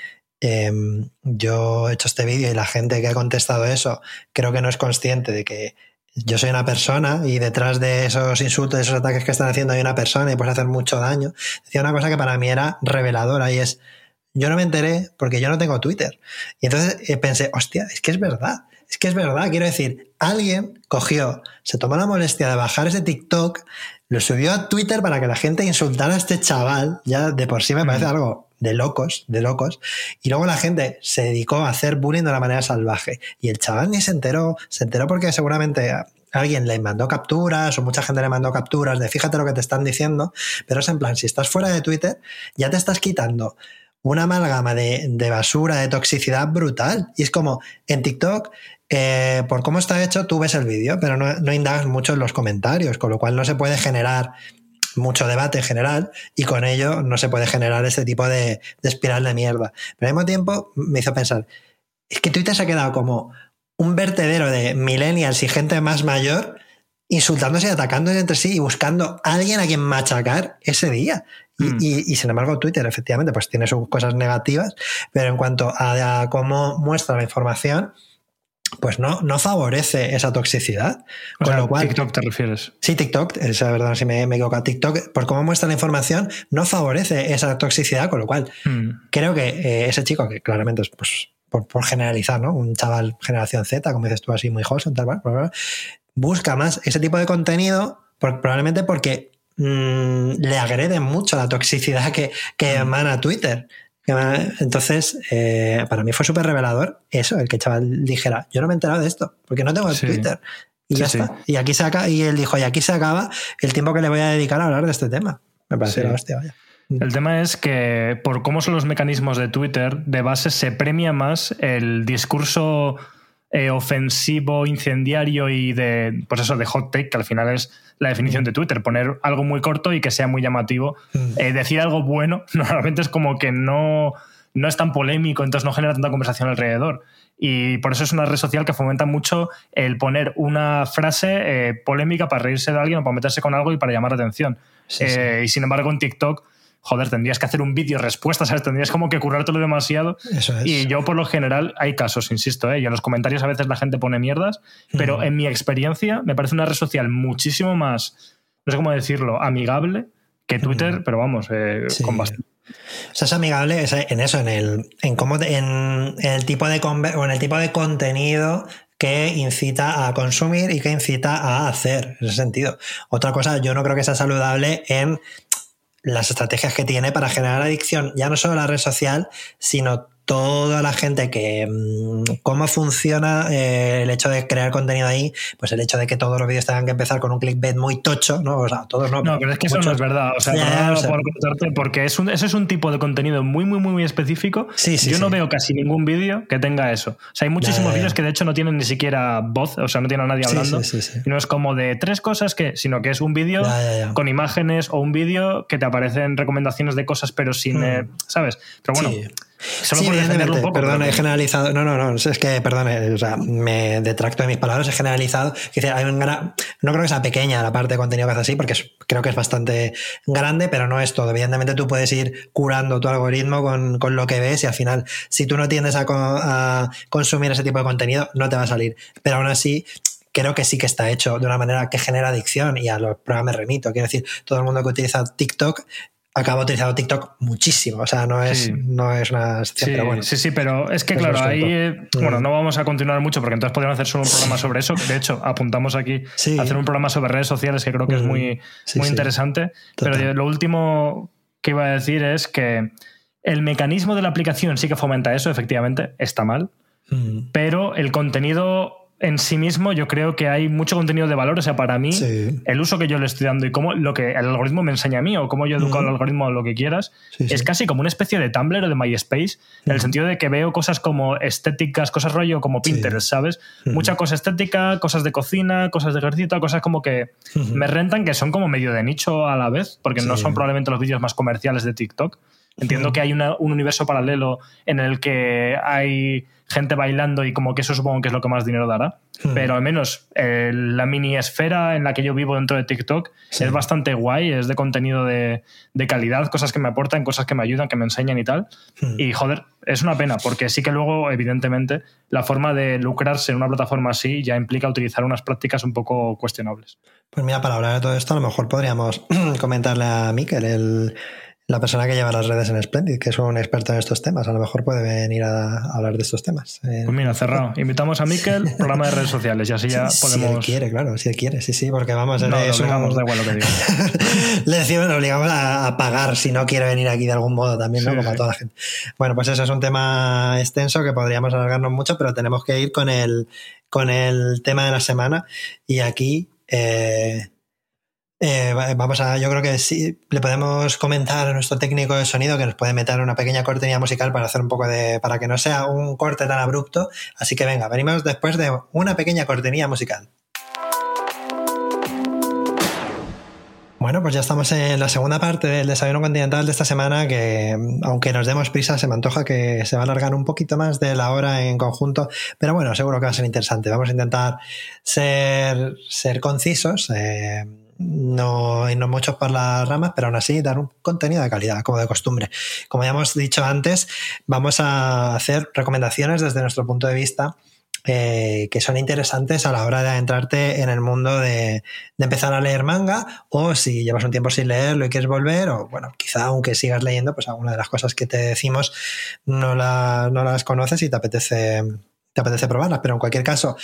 em, yo he hecho este vídeo y la gente que ha contestado eso creo que no es consciente de que yo soy una persona y detrás de esos insultos, de esos ataques que están haciendo hay una persona y puedes hacer mucho daño. Decía una cosa que para mí era reveladora y es, yo no me enteré porque yo no tengo Twitter. Y entonces eh, pensé, hostia, es que es verdad. Es que es verdad, quiero decir, alguien cogió, se tomó la molestia de bajar ese TikTok, lo subió a Twitter para que la gente insultara a este chaval, ya de por sí me parece algo de locos, de locos, y luego la gente se dedicó a hacer bullying de una manera salvaje, y el chaval ni se enteró, se enteró porque seguramente alguien le mandó capturas o mucha gente le mandó capturas de fíjate lo que te están diciendo, pero es en plan, si estás fuera de Twitter, ya te estás quitando una amalgama de, de basura, de toxicidad brutal. Y es como en TikTok eh, por cómo está hecho, tú ves el vídeo, pero no, indagas mucho en los comentarios, con lo cual no se puede generar mucho debate en general y con ello no se puede generar este tipo de, espiral de mierda. Pero al mismo tiempo me hizo pensar, es que Twitter se ha quedado como un vertedero de millennials y gente más mayor insultándose y atacándose entre sí y buscando a alguien a quien machacar ese día. Y, hmm. sin embargo, Twitter, efectivamente, pues tiene sus cosas negativas, pero en cuanto a cómo muestra la información, pues no, no favorece esa toxicidad. Con lo cual, TikTok te refieres. Sí, TikTok, es verdad, si me, me equivoco. TikTok, por cómo muestra la información, no favorece esa toxicidad, con lo cual hmm. creo que eh, ese chico, que claramente es pues, por, generalizar, ¿no? Un chaval generación Z, como dices tú así, muy wholesome, tal, tal, busca más ese tipo de contenido, probablemente porque mm, le agrede mucho la toxicidad que, que hmm. emana Twitter. Entonces, eh, para mí fue súper revelador eso, el que el chaval dijera, yo no me he enterado de esto, porque no tengo el Twitter. Y ya está. Y aquí se acaba, y él dijo, y aquí se acaba el tiempo que le voy a dedicar a hablar de este tema. Me parece la hostia, vaya. El tema es que por cómo son los mecanismos de Twitter, de base se premia más el discurso eh, ofensivo, incendiario y de, pues eso, de hot take, que al final es la definición de Twitter, poner algo muy corto y que sea muy llamativo. Mm. Eh, decir algo bueno normalmente es como que no, no es tan polémico, entonces no genera tanta conversación alrededor. Y por eso es una red social que fomenta mucho el poner una frase eh, polémica para reírse de alguien o para meterse con algo y para llamar la atención. Y sin embargo, en TikTok joder, tendrías que hacer un vídeo respuesta, ¿sabes? Tendrías como que currártelo demasiado. Eso es. Y yo, por lo general, hay casos, insisto, ¿eh? y en los comentarios a veces la gente pone mierdas, pero en mi experiencia me parece una red social muchísimo más, no sé cómo decirlo, amigable que Twitter, pero vamos, eh, con bastante. O sea, es amigable en eso, en el, en cómo, en, el tipo de o en el tipo de contenido que incita a consumir y que incita a hacer, en ese sentido. Otra cosa, yo no creo que sea saludable en las estrategias que tiene para generar adicción, ya no solo la red social, sino toda la gente que mm, cómo funciona eh, el hecho de crear contenido ahí, pues el hecho de que todos los vídeos tengan que empezar con un clickbait muy tocho, ¿no? O sea, todos no. No, pero es que eso no es verdad. O sea, porque es un, eso es un tipo de contenido muy, muy, muy, muy específico. Sí, sí, Yo no veo casi ningún vídeo que tenga eso. O sea, hay muchísimos vídeos que de hecho no tienen ni siquiera voz, o sea, no tienen a nadie hablando. Y no es como de tres cosas que, sino que es un vídeo con imágenes o un vídeo que te aparecen recomendaciones de cosas, pero sin, hmm. eh, ¿sabes? Pero bueno sí, evidentemente. perdón, he generalizado. No, no, no. Es que, perdón, o sea, me detracto de mis palabras. He generalizado. Hay un No creo que sea pequeña la parte de contenido que hace así, porque creo que es bastante grande, pero no es todo. Evidentemente, tú puedes ir curando tu algoritmo con, con lo que ves y al final, si tú no tiendes a, a consumir ese tipo de contenido, no te va a salir. Pero aún así, creo que sí que está hecho de una manera que genera adicción y a los programas remito. Quiero decir, todo el mundo que utiliza TikTok acaba utilizando TikTok muchísimo. O sea, no es, no es una sí, pero bueno. Sí, sí, pero es que, claro, ahí. Eh, bueno, no vamos a continuar mucho porque entonces podríamos hacer solo un programa sobre eso. De hecho, apuntamos aquí a hacer un programa sobre redes sociales que creo que es muy, mm. muy interesante. Pero lo último que iba a decir es que el mecanismo de la aplicación sí que fomenta eso, efectivamente, está mal. Mm. Pero el contenido en sí mismo yo creo que hay mucho contenido de valor. O sea, para mí, el uso que yo le estoy dando y cómo lo que el algoritmo me enseña a mí o cómo yo educo al algoritmo a lo que quieras, es casi como una especie de Tumblr o de MySpace, en el sentido de que veo cosas como estéticas, cosas rollo como Pinterest, ¿sabes? Mucha cosa estética, cosas de cocina, cosas de ejercicio, cosas como que me rentan que son como medio de nicho a la vez, porque no son probablemente los vídeos más comerciales de TikTok. Entiendo que hay un universo paralelo en el que hay gente bailando y como que eso supongo que es lo que más dinero dará. Hmm. Pero al menos eh, la mini esfera en la que yo vivo dentro de TikTok es bastante guay, es de contenido de, calidad, cosas que me aportan, cosas que me ayudan, que me enseñan y tal. Hmm. Y joder, es una pena, porque sí que luego, evidentemente, la forma de lucrarse en una plataforma así ya implica utilizar unas prácticas un poco cuestionables. Pues mira, para hablar de todo esto, a lo mejor podríamos comentarle a Mikel el la persona que lleva las redes en Splendid, que es un experto en estos temas. A lo mejor puede venir a, hablar de estos temas. Eh, pues mira, cerrado. Invitamos a Miquel, programa de redes sociales, y así ya podemos. Si él quiere, claro, si él quiere, sí, sí, porque vamos. No, le obligamos, da igual lo que diga. le decimos, lo obligamos a, pagar si no quiere venir aquí de algún modo también, ¿no? Como a toda la gente. Bueno, pues eso es un tema extenso que podríamos alargarnos mucho, pero tenemos que ir con el, con el tema de la semana. Y aquí. Eh, eh, vamos a, yo creo que sí, le podemos comentar a nuestro técnico de sonido que nos puede meter una pequeña cortinilla musical para hacer un poco de, para que no sea un corte tan abrupto. Así que venga, venimos después de una pequeña cortinilla musical. Bueno, pues ya estamos en la segunda parte del desayuno continental de esta semana, que aunque nos demos prisa, se me antoja que se va a alargar un poquito más de la hora en conjunto, pero bueno, seguro que va a ser interesante. Vamos a intentar ser, ser concisos. Eh, no no mucho por las ramas, pero aún así dar un contenido de calidad, como de costumbre. Como ya hemos dicho antes, vamos a hacer recomendaciones desde nuestro punto de vista eh, que son interesantes a la hora de adentrarte en el mundo de, empezar a leer manga o si llevas un tiempo sin leerlo y quieres volver o bueno, quizá aunque sigas leyendo, pues alguna de las cosas que te decimos no, no las conoces y te apetece, te apetece probarlas, pero en cualquier caso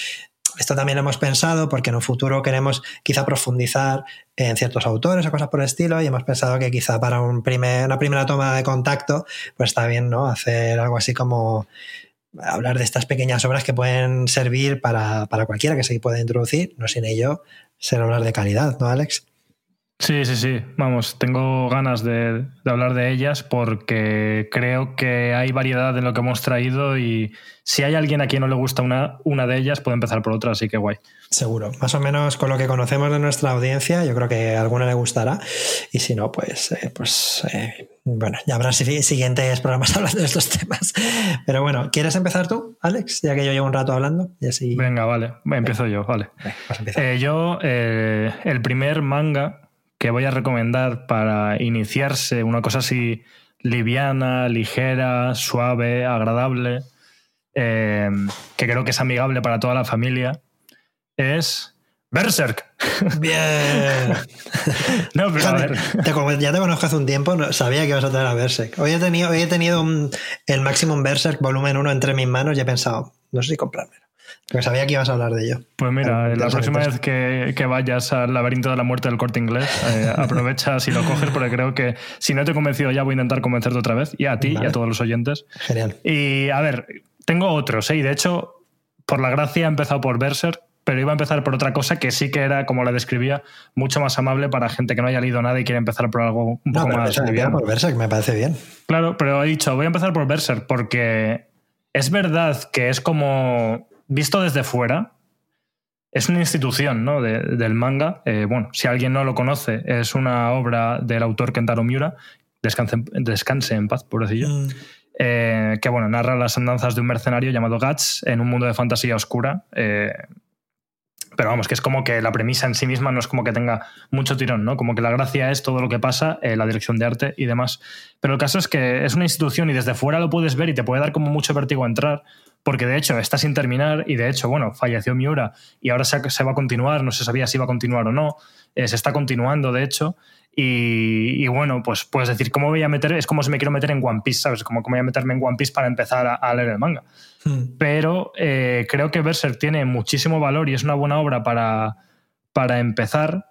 esto también hemos pensado porque en un futuro queremos quizá profundizar en ciertos autores o cosas por el estilo y hemos pensado que quizá para una primera toma de contacto pues está bien ¿no? hacer algo así como hablar de estas pequeñas obras que pueden servir para, para cualquiera que se pueda introducir, no sin ello ser hablar de calidad, ¿no, Alex? Sí, sí, sí. Vamos, tengo ganas de, hablar de ellas porque creo que hay variedad en lo que hemos traído y si hay alguien a quien no le gusta una, una de ellas, puede empezar por otra, así que guay. Seguro. Más o menos con lo que conocemos de nuestra audiencia, yo creo que a alguna le gustará. Y si no, pues, eh, pues eh, bueno, ya habrá siguientes programas hablando de estos temas. Pero bueno, ¿quieres empezar tú, Alex? Ya que yo llevo un rato hablando. Y así... Venga, vale. Empiezo yo, vale. Eh, yo, el primer manga que voy a recomendar para iniciarse, una cosa así liviana, ligera, suave, agradable, eh, que creo que es amigable para toda la familia, es Berserk. Bien. no, pero a ver. ya te conozco hace un tiempo, sabía que ibas a traer a Berserk. Hoy he tenido, hoy he tenido el Maximum Berserk volumen 1 entre mis manos y he pensado, no sé si comprármelo. Porque sabía que ibas a hablar de ello. Pues mira, la próxima vez que, vayas al laberinto de la muerte del corte inglés, eh, aprovecha si lo coges, porque creo que si no te he convencido ya voy a intentar convencerte otra vez, y a ti y a todos los oyentes. Genial. Y a ver, tengo otros, ¿eh? y de hecho, por la gracia he empezado por Berserk, pero iba a empezar por otra cosa que sí que era, como la describía, mucho más amable para gente que no haya leído nada y quiere empezar por algo un poco más por Berserk, me parece bien. Claro, pero he dicho, voy a empezar por Berserk porque es verdad que es como visto desde fuera, es una institución ¿no? del manga. Eh, bueno, si alguien no lo conoce, es una obra del autor Kentaro Miura, Descanse, descanse en paz, por decirlo. Mm. Eh, que bueno, narra las andanzas de un mercenario llamado Guts en un mundo de fantasía oscura. Eh, pero vamos, que es como que la premisa en sí misma no es como que tenga mucho tirón, ¿no? Como que la gracia es todo lo que pasa, la dirección de arte y demás. Pero el caso es que es una institución y desde fuera lo puedes ver y te puede dar como mucho vértigo entrar, porque de hecho está sin terminar y de hecho, bueno, falleció Miura y ahora se, va a continuar, no se sabía si iba a continuar o no, eh, se está continuando de hecho. Y, bueno, pues puedes decir, ¿cómo voy a meter? Es como si me quiero meter en One Piece, ¿sabes? Como cómo voy a meterme en One Piece para empezar a, leer el manga. Hmm. Pero eh, creo que Berserk tiene muchísimo valor y es una buena obra para, para empezar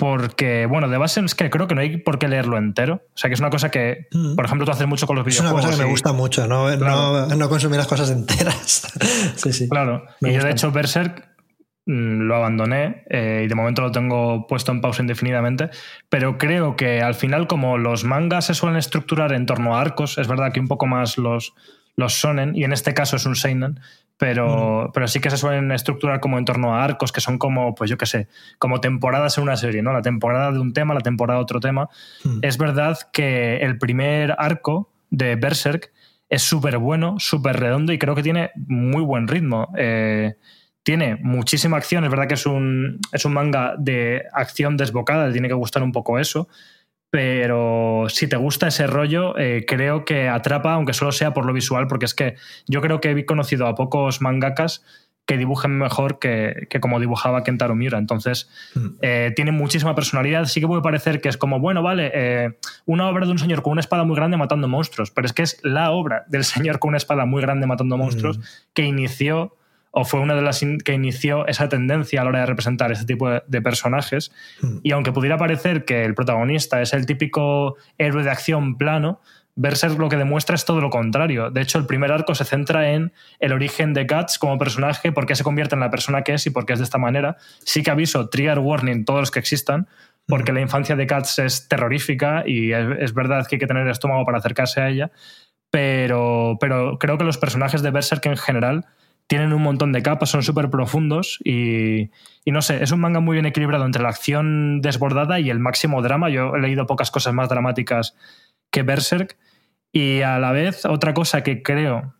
porque, bueno, de base es que creo que no hay por qué leerlo entero. O sea, que es una cosa que, mm. por ejemplo, tú haces mucho con los videojuegos. Es una cosa que me gusta mucho, no, no, consumir las cosas enteras. sí, sí. Claro. y yo, de hecho, Berserk mm, lo abandoné eh, y de momento lo tengo puesto en pausa indefinidamente, pero creo que al final como los mangas se suelen estructurar en torno a arcos, es verdad que un poco más los, los sonen, y en este caso es un seinen, pero, pero sí que se suelen estructurar como en torno a arcos que son como, pues yo qué sé, como temporadas en una serie, ¿no? La temporada de un tema, la temporada de otro tema. Es verdad que el primer arco de Berserk es súper bueno, súper redondo y creo que tiene muy buen ritmo. Eh, tiene muchísima acción, es verdad que es un, es un manga de acción desbocada, tiene que gustar un poco eso, pero si te gusta ese rollo, eh, creo que atrapa, aunque solo sea por lo visual, porque es que yo creo que he conocido a pocos mangakas que dibujen mejor que, como dibujaba Kentaro Miura. Entonces, mm. eh, tiene muchísima personalidad. Sí que puede parecer que es como, bueno, vale, eh, una obra de un señor con una espada muy grande matando monstruos, pero es que es la obra del señor con una espada muy grande matando monstruos mm. que inició o fue una de las que inició esa tendencia a la hora de representar este tipo de, personajes. Hmm. Y aunque pudiera parecer que el protagonista es el típico héroe de acción plano, Berserk lo que demuestra es todo lo contrario. De hecho, el primer arco se centra en el origen de Guts como personaje, por qué se convierte en la persona que es y por qué es de esta manera. Sí que aviso, trigger warning, todos los que existan, porque hmm. la infancia de Guts es terrorífica y es, verdad que hay que tener estómago para acercarse a ella. Pero, pero creo que los personajes de Berserk en general tienen un montón de capas, son súper profundos y, no sé, es un manga muy bien equilibrado entre la acción desbordada y el máximo drama. Yo he leído pocas cosas más dramáticas que Berserk y a la vez otra cosa que creo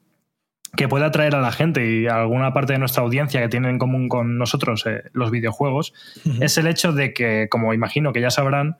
que puede atraer a la gente y a alguna parte de nuestra audiencia que tiene en común con nosotros eh, los videojuegos es el hecho de que, como imagino que ya sabrán,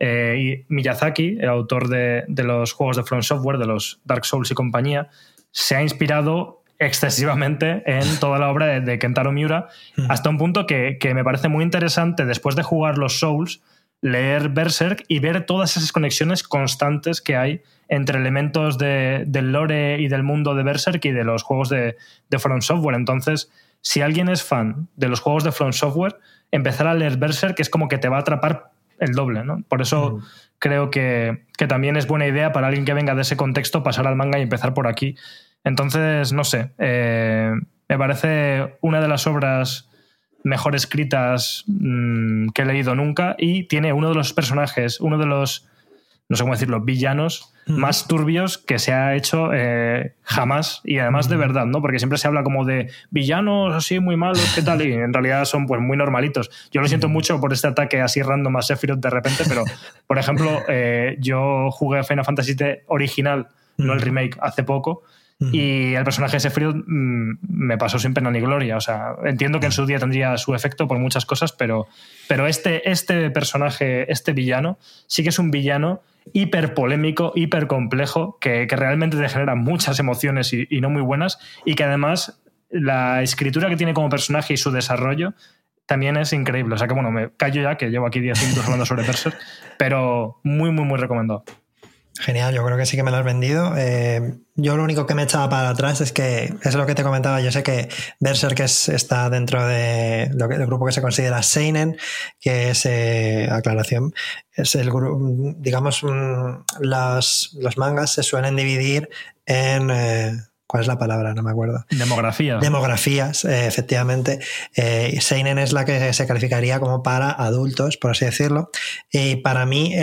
eh, Miyazaki, el autor de, de los juegos de From Software, de los Dark Souls y compañía, se ha inspirado excesivamente en toda la obra de, Kentaro Miura, hasta un punto que, me parece muy interesante, después de jugar los Souls, leer Berserk y ver todas esas conexiones constantes que hay entre elementos del lore y del mundo de Berserk y de los juegos de, de From Software. Entonces, si alguien es fan de los juegos de From Software, empezar a leer Berserk es como que te va a atrapar el doble, ¿no? Por eso creo que, que, también es buena idea para alguien que venga de ese contexto pasar al manga y empezar por aquí, entonces, no sé, eh, me parece una de las obras mejor escritas mm, que he leído nunca y tiene uno de los personajes, uno de los, no sé cómo decirlo, villanos más turbios que se ha hecho eh, jamás y además de verdad, ¿no? Porque siempre se habla como de villanos así muy malos, ¿qué tal? Y en realidad son pues muy normalitos. Yo lo siento mucho por este ataque así random a Sephiroth de repente, pero por ejemplo, eh, yo jugué Final Fantasy original, no el remake, hace poco y el personaje de Sephiroth mm, me pasó sin pena ni gloria. O sea, entiendo que en su día tendría su efecto por muchas cosas, pero, pero este, este personaje, este villano, sí que es un villano hiper polémico, hiper complejo, que, realmente te genera muchas emociones y, no muy buenas, y que además la escritura que tiene como personaje y su desarrollo también es increíble. O sea que bueno, me callo ya, que llevo aquí 10 minutos hablando sobre Berserk, pero muy, muy, muy recomendado. Genial, yo creo que sí que me lo has vendido. Eh, yo lo único que me echaba para atrás es que, es lo que te comentaba, yo sé que Berserk es, está dentro de lo que, del grupo que se considera Seinen, que es, eh, aclaración, es el grupo, digamos, mm, los, los mangas se suelen dividir en... Eh, ¿Cuál es la palabra? No me acuerdo. Demografía. Demografías, eh, efectivamente. Eh, Seinen es la que se calificaría como para adultos, por así decirlo. Y para mí,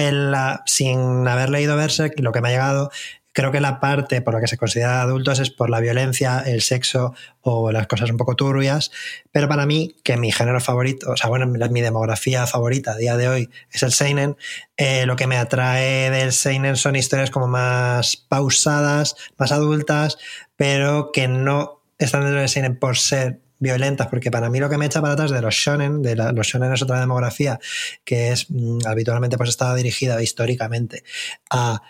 sin haber leído Berserk, lo que me ha llegado Creo que la parte por la que se considera adultos es por la violencia, el sexo o las cosas un poco turbias, pero para mí, que mi género favorito, o sea, bueno, mi demografía favorita a día de hoy es el Seinen, eh, lo que me atrae del Seinen son historias como más pausadas, más adultas, pero que no están dentro del Seinen por ser violentas, porque para mí lo que me echa para atrás de los shonen, de los shonen es otra demografía que es mm, habitualmente pues estaba dirigida históricamente a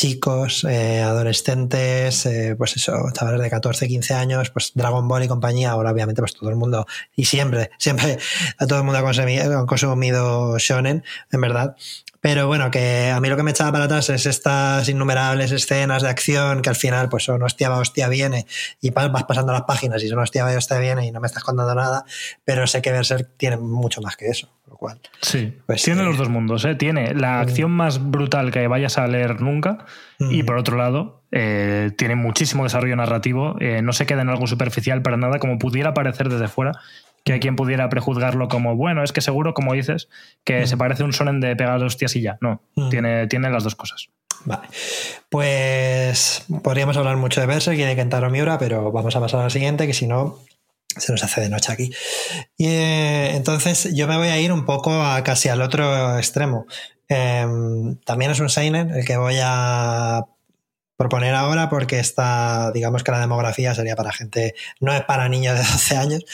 chicos, eh, adolescentes, eh, pues eso, chavales de 14, 15 años, pues Dragon Ball y compañía, ahora obviamente pues todo el mundo, y siempre, siempre a todo el mundo ha consumido, shonen, en verdad, pero bueno, que a mí lo que me echaba para atrás es estas innumerables escenas de acción que al final, pues son hostia va, hostia viene, y vas pasando las páginas y son hostia va, hostia viene y no me estás contando nada, pero sé que Berserk tiene mucho más que eso, lo cual. Sí, pues, tiene los dos mundos, ¿eh? Tiene la acción más brutal que vayas a leer nunca, y por otro lado, eh, tiene muchísimo desarrollo narrativo, eh, no se queda en algo superficial para nada, como pudiera parecer desde fuera, que hay quien pudiera prejuzgarlo como, bueno, es que seguro, como dices, que se parece un sonen de pegar hostias y ya. No, tiene, tiene las dos cosas. Vale. Pues podríamos hablar mucho de Berserk y de Kentaro Miura, pero vamos a pasar a la siguiente, que si no se nos hace de noche aquí. Y eh, entonces yo me voy a ir un poco a casi al otro extremo. Em, también es un Seinen el que voy a proponer ahora porque está, digamos que la demografía sería para gente, no es para niños de 12 años,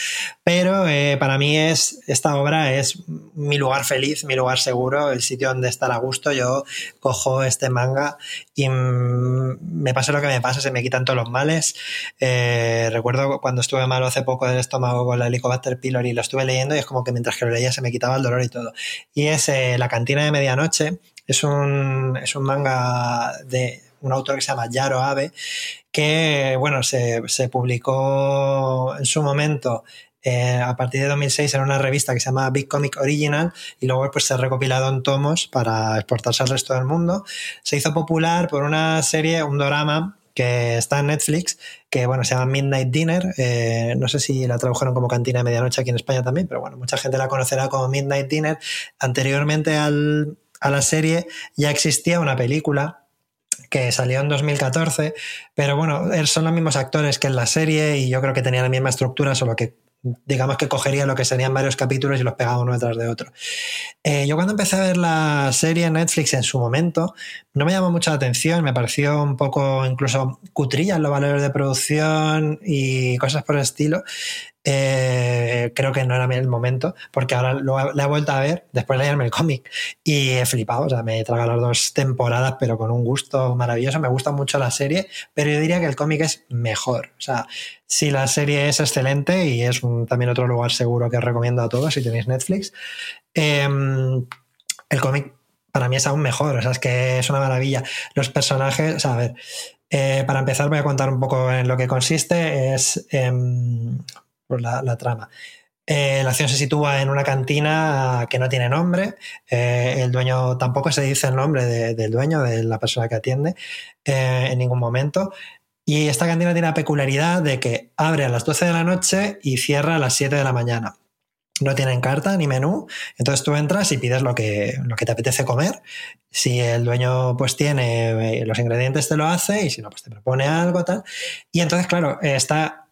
pero eh, para mí es, esta obra es mi lugar feliz, mi lugar seguro, el sitio donde estar a gusto. Yo cojo este manga y me pasa lo que me pasa, se me quitan todos los males. Eh, recuerdo cuando estuve malo hace poco del estómago con la Helicobacter pylori, lo estuve leyendo y es como que mientras que lo leía se me quitaba el dolor y todo. Y es eh, La cantina de medianoche, es un, es un manga de un autor que se llama Yaro Abe, que bueno, se, publicó en su momento eh, a partir de 2006 en una revista que se llama Big Comic Original y luego pues se ha recopilado en tomos para exportarse al resto del mundo. Se hizo popular por una serie, un drama que está en Netflix, que bueno, se llama Midnight Dinner. Eh, no sé si la tradujeron como Cantina de Medianoche aquí en España también, pero bueno, mucha gente la conocerá como Midnight Dinner. Anteriormente a la serie ya existía una película que salió en 2014, pero bueno, son los mismos actores que en la serie y yo creo que tenía la misma estructura, solo que digamos que cogería lo que serían varios capítulos y los pegaba uno detrás de otro. Eh, yo cuando empecé a ver la serie en Netflix en su momento, no me llamó mucha atención, me pareció un poco incluso cutrilla los valores de producción y cosas por el estilo. Eh, creo que no era el momento, porque ahora lo, la he vuelto a ver después de leerme el cómic y he flipado. O sea, me he tragado las dos temporadas, pero con un gusto maravilloso. Me gusta mucho la serie, pero yo diría que el cómic es mejor. O sea, si la serie es excelente y es también otro lugar seguro que recomiendo a todos si tenéis Netflix, em, el cómic para mí es aún mejor. O sea, es que es una maravilla. Los personajes, o sea, a ver. Eh, para empezar, voy a contar un poco en lo que consiste. Es, em, la, trama. Eh, la acción se sitúa en una cantina que no tiene nombre. Eh, el dueño tampoco se dice el nombre del dueño, de la persona que atiende, eh, en ningún momento. Y esta cantina tiene la peculiaridad de que abre a las 12 de la noche y cierra a las 7 de la mañana. No tienen carta ni menú, entonces tú entras y pides lo que, lo que te apetece comer. Si el dueño pues tiene los ingredientes te lo hace y si no pues te propone algo tal. Y entonces claro, está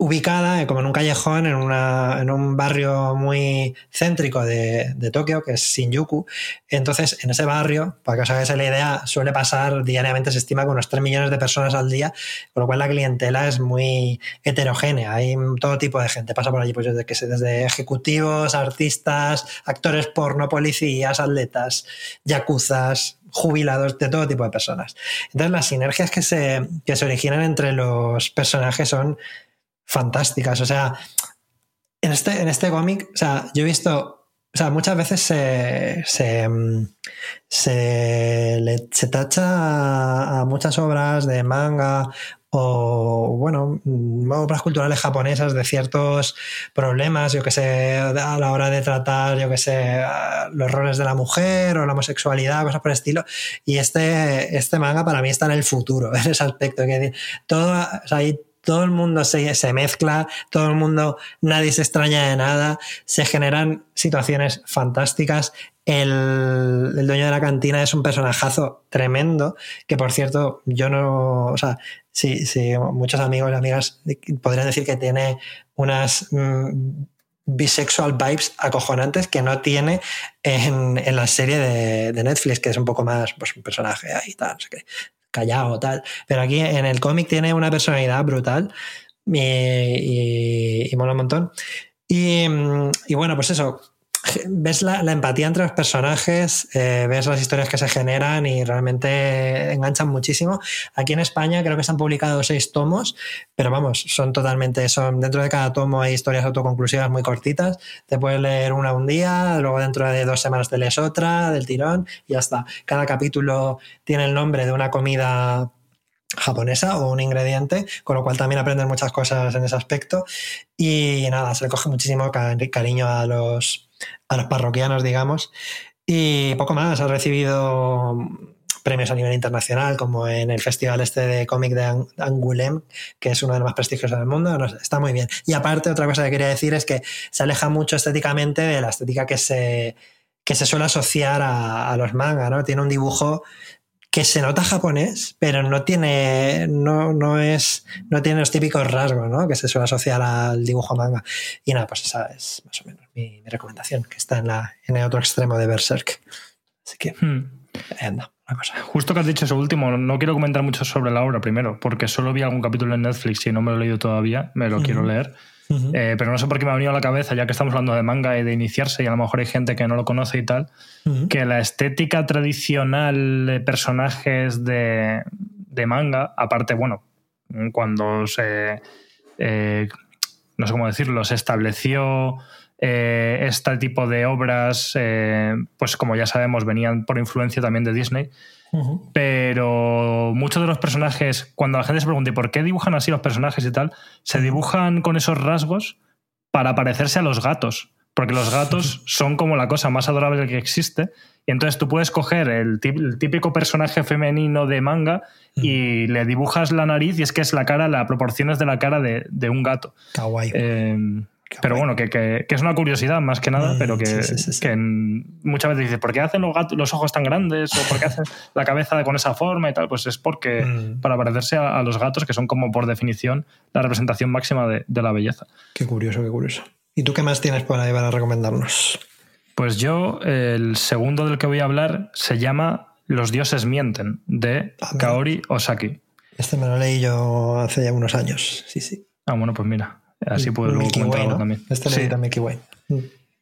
ubicada como en un callejón, en, una, en un barrio muy céntrico de, de, Tokio, que es Shinjuku. Entonces, en ese barrio, para que os hagáis la idea, suele pasar diariamente, se estima, con unos 3 millones de personas al día, con lo cual la clientela es muy heterogénea. Hay todo tipo de gente, pasa por allí, pues desde, que desde ejecutivos, artistas, actores porno, policías, atletas, yakuzas, jubilados, de todo tipo de personas. Entonces, las sinergias que se, que se originan entre los personajes son fantásticas. O sea, en este, en este cómic, o sea, yo he visto, o sea, muchas veces se, se, se, tacha a, muchas obras de manga o, bueno, obras culturales japonesas de ciertos problemas, yo que sé, a la hora de tratar, yo que sé, los roles de la mujer o la homosexualidad, cosas por el estilo. Y este, este manga para mí está en el futuro, en ese aspecto. Que todo, o hay todo el mundo se, se, mezcla, todo el mundo, nadie se extraña de nada, se generan situaciones fantásticas. El, dueño de la cantina es un personajazo tremendo, que por cierto, yo no, o sea, sí, sí, muchos amigos y amigas podrían decir que tiene unas... Mm, bisexual vibes acojonantes que no tiene en, la serie de, de, Netflix, que es un poco más pues, un personaje ahí tal, no sé qué callado, tal. Pero aquí en el cómic tiene una personalidad brutal y, mola un montón. Y, y, bueno, pues eso, ves la, empatía entre los personajes, eh, ves las historias que se generan y realmente enganchan muchísimo. Aquí en España creo que se han publicado seis tomos, pero vamos, son totalmente, son dentro de cada tomo hay historias autoconclusivas muy cortitas. Te puedes leer una un día, luego dentro de dos semanas te lees otra del tirón y ya está. Cada capítulo tiene el nombre de una comida japonesa o un ingrediente, con lo cual también aprendes muchas cosas en ese aspecto. Y nada, se le coge muchísimo cariño a los, a los parroquianos, digamos. Y poco más, ha recibido premios a nivel internacional, como en el festival este de cómic de Angoulême, que es uno de los más prestigiosos del mundo. está muy bien. Y aparte, otra cosa que quería decir es que se aleja mucho estéticamente de la estética que se, que se suele asociar a, a los mangas, ¿no? Tiene un dibujo que se nota japonés, pero no tiene, no, no es, no tiene los típicos rasgos, ¿no? Que se suele asociar al dibujo manga. Y nada, pues esa es más o menos mi, recomendación, que está en, la, en el otro extremo de Berserk. Así que, hmm. anda. Cosa. Justo que has dicho eso último, no quiero comentar mucho sobre la obra primero, porque solo vi algún capítulo en Netflix y no me lo he leído todavía, me lo quiero leer. Eh, pero no sé por qué me ha venido a la cabeza, ya que estamos hablando de manga y de iniciarse, y a lo mejor hay gente que no lo conoce y tal, que la estética tradicional de personajes de, manga, aparte, bueno, cuando se. Eh, no sé cómo decirlo, se estableció eh, este tipo de obras, pues como ya sabemos, venían por influencia también de Disney. Pero muchos de los personajes, cuando la gente se pregunta por qué dibujan así los personajes y tal, se dibujan con esos rasgos para parecerse a los gatos. Porque los gatos son como la cosa más adorable que existe. Y entonces tú puedes coger el típico personaje femenino de manga y le dibujas la nariz y es que es la cara, la proporciones de la cara de, un gato. Kawaii. Eh, pero bueno, que, es una curiosidad más que nada, mm, pero que, muchas veces dices, ¿por qué hacen los, los ojos tan grandes? ¿O por qué hacen la cabeza con esa forma y tal? Pues es porque mm. para parecerse a, los gatos, que son como por definición la representación máxima de, la belleza. Qué curioso, qué curioso. ¿Y tú qué más tienes por ahí para recomendarnos? Pues yo, el segundo del que voy a hablar se llama Los dioses mienten, de ah, Kaori Osaki. Este me lo leí yo hace ya unos años, sí, sí. Ah, bueno, pues mira. Así puedo luego comentarlo también. Este sí. Mickey Way. Mm.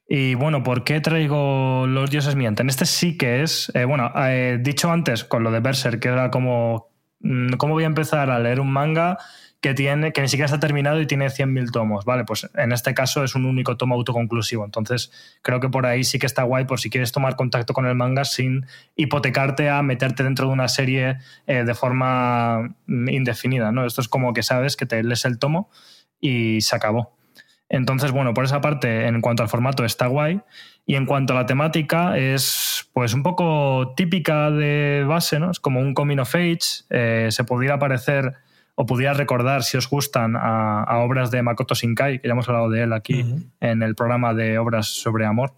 Y bueno, ¿por qué traigo Los dioses mienten? Este sí que es, eh, bueno, eh, dicho antes con lo de Berserk, que era como, mm, ¿cómo voy a empezar a leer un manga que, tiene, que ni siquiera está terminado y tiene 100.000 tomos? Vale, pues en este caso es un único tomo autoconclusivo. Entonces creo que por ahí sí que está guay por si quieres tomar contacto con el manga sin hipotecarte a meterte dentro de una serie eh, de forma mm, indefinida, ¿no? Esto es como que sabes que te lees el tomo y se acabó. Entonces, bueno, por esa parte, en cuanto al formato, está guay. Y en cuanto a la temática, es pues un poco típica de base, ¿no? Es como un coming of age. Eh, se pudiera parecer o pudiera recordar, si os gustan, a, obras de Makoto Shinkai, que ya hemos hablado de él aquí en el programa de obras sobre amor.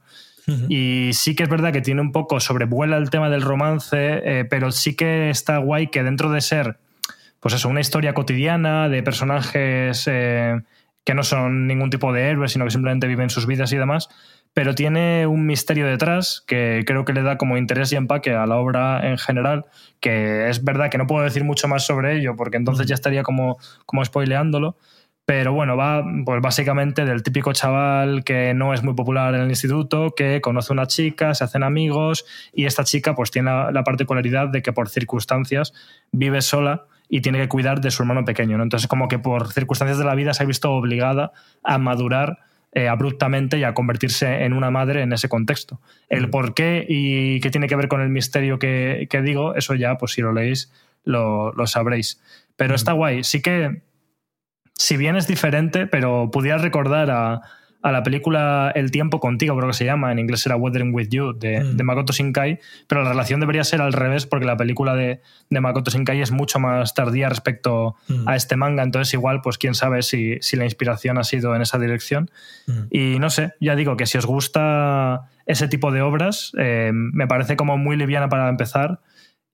Y sí que es verdad que tiene un poco sobrevuela el tema del romance, eh, pero sí que está guay que dentro de ser pues eso, una historia cotidiana de personajes eh, que no son ningún tipo de héroes, sino que simplemente viven sus vidas y demás, pero tiene un misterio detrás que creo que le da como interés y empaque a la obra en general, que es verdad que no puedo decir mucho más sobre ello, porque entonces ya estaría como, como spoileándolo, pero bueno, va pues básicamente del típico chaval que no es muy popular en el instituto, que conoce a una chica, se hacen amigos y esta chica pues tiene la particularidad de que por circunstancias vive sola y tiene que cuidar de su hermano pequeño. ¿no? Entonces, como que por circunstancias de la vida se ha visto obligada a madurar eh, abruptamente y a convertirse en una madre en ese contexto. El por qué y qué tiene que ver con el misterio que, digo, eso ya, pues si lo leéis, lo, sabréis. Pero está guay. Sí que, si bien es diferente, pero pudiera recordar a, a la película El tiempo contigo, creo que se llama, en inglés era Weathering with You, de, mm. Makoto Shinkai, pero la relación debería ser al revés porque la película de, Makoto Shinkai es mucho más tardía respecto mm. a este manga, entonces igual, pues quién sabe si, la inspiración ha sido en esa dirección. Mm. Y no sé, ya digo que si os gusta ese tipo de obras, eh, me parece como muy liviana para empezar.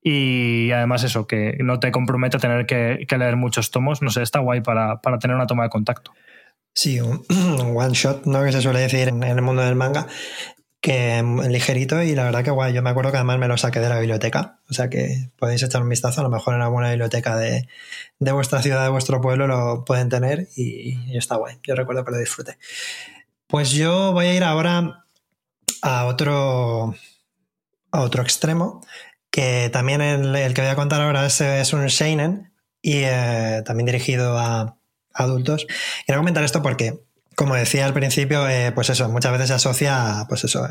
Y además eso, que no te compromete a tener que, leer muchos tomos, no sé, está guay para tener una toma de contacto. Sí, un, one shot, ¿no? Que se suele decir en, el mundo del manga, que ligerito y la verdad que guay. Yo me acuerdo que además me lo saqué de la biblioteca, o sea que podéis echar un vistazo, a lo mejor en alguna biblioteca de, vuestra ciudad, de vuestro pueblo lo pueden tener y, está guay. Yo recuerdo que lo disfruté. Pues yo voy a ir ahora a otro, a otro extremo, que también el, que voy a contar ahora es, es un Seinen y eh, también dirigido a adultos. Quiero comentar esto porque, como decía al principio, eh, pues eso, muchas veces se asocia, pues eso,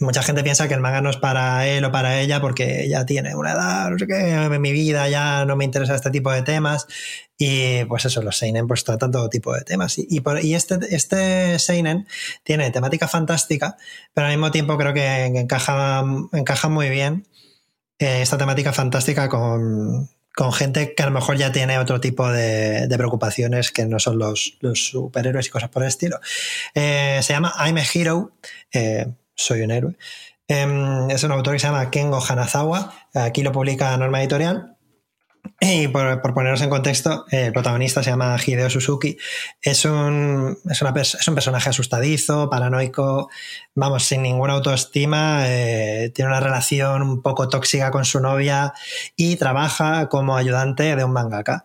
mucha gente piensa que el manga no es para él o para ella porque ya tiene una edad, no sé qué, en mi vida ya no me interesa este tipo de temas. Y pues eso, los Seinen pues tratan todo tipo de temas. Y, y, este, este Seinen tiene temática fantástica, pero al mismo tiempo creo que encaja, encaja muy bien eh, esta temática fantástica con, con gente que a lo mejor ya tiene otro tipo de, preocupaciones que no son los, superhéroes y cosas por el estilo. Eh, se llama I'm a Hero, eh, soy un héroe. Em, es un autor que se llama Kengo Hanazawa. Aquí lo publica Norma Editorial. Y por, por, ponernos en contexto, el protagonista se llama Hideo Suzuki. Es un, es, una, es un personaje asustadizo, paranoico, vamos, sin ninguna autoestima. Eh, tiene una relación un poco tóxica con su novia y trabaja como ayudante de un mangaka.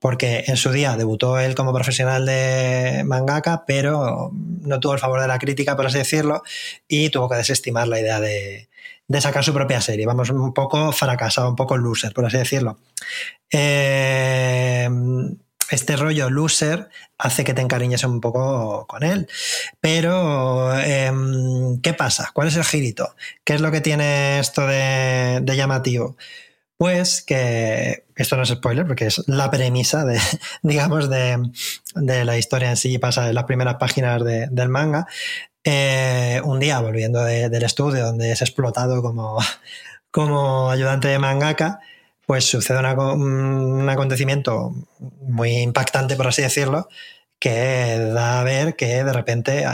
Porque en su día debutó él como profesional de mangaka, pero no tuvo el favor de la crítica, por así decirlo, y tuvo que desestimar la idea de, de sacar su propia serie. Vamos, un poco fracasado, un poco loser, por así decirlo. Eh, este rollo loser hace que te encariñes un poco con él. Pero, eh, ¿qué pasa? ¿Cuál es el girito? ¿Qué es lo que tiene esto de, de llamativo? Pues que esto no es spoiler porque es la premisa de, digamos, de, de la historia en sí, pasa en las primeras páginas de, del manga. Eh, un día, volviendo de, del estudio donde es explotado como, como ayudante de mangaka, pues sucede una, un acontecimiento muy impactante, por así decirlo, que da a ver que de repente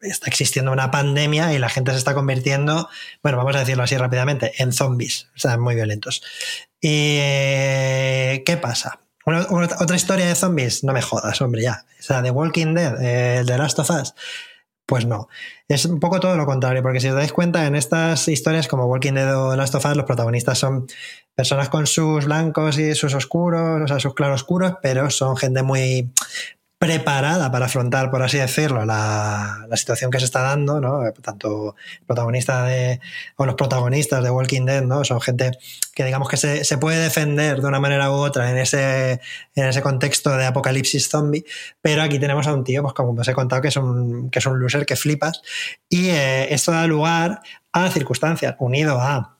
está existiendo una pandemia y la gente se está convirtiendo, bueno, vamos a decirlo así rápidamente, en zombies, o sea, muy violentos. ¿Y qué pasa? otra historia de zombies, no me jodas, hombre, ya. O sea, The Walking Dead, el de Last of Us pues no. Es un poco todo lo contrario, porque si os dais cuenta, en estas historias como Walking Dead o Last of Us, los protagonistas son personas con sus blancos y sus oscuros, o sea, sus claroscuros, pero son gente muy preparada para afrontar, por así decirlo, la, situación que se está dando, ¿no? Tanto protagonista de, o los protagonistas de Walking Dead, ¿no? Son gente que digamos que se, puede defender de una manera u otra en ese, en ese contexto de apocalipsis zombie, pero aquí tenemos a un tío, pues como os he contado, que es un, que es loser que flipas, y eh, esto da lugar a circunstancias, unido a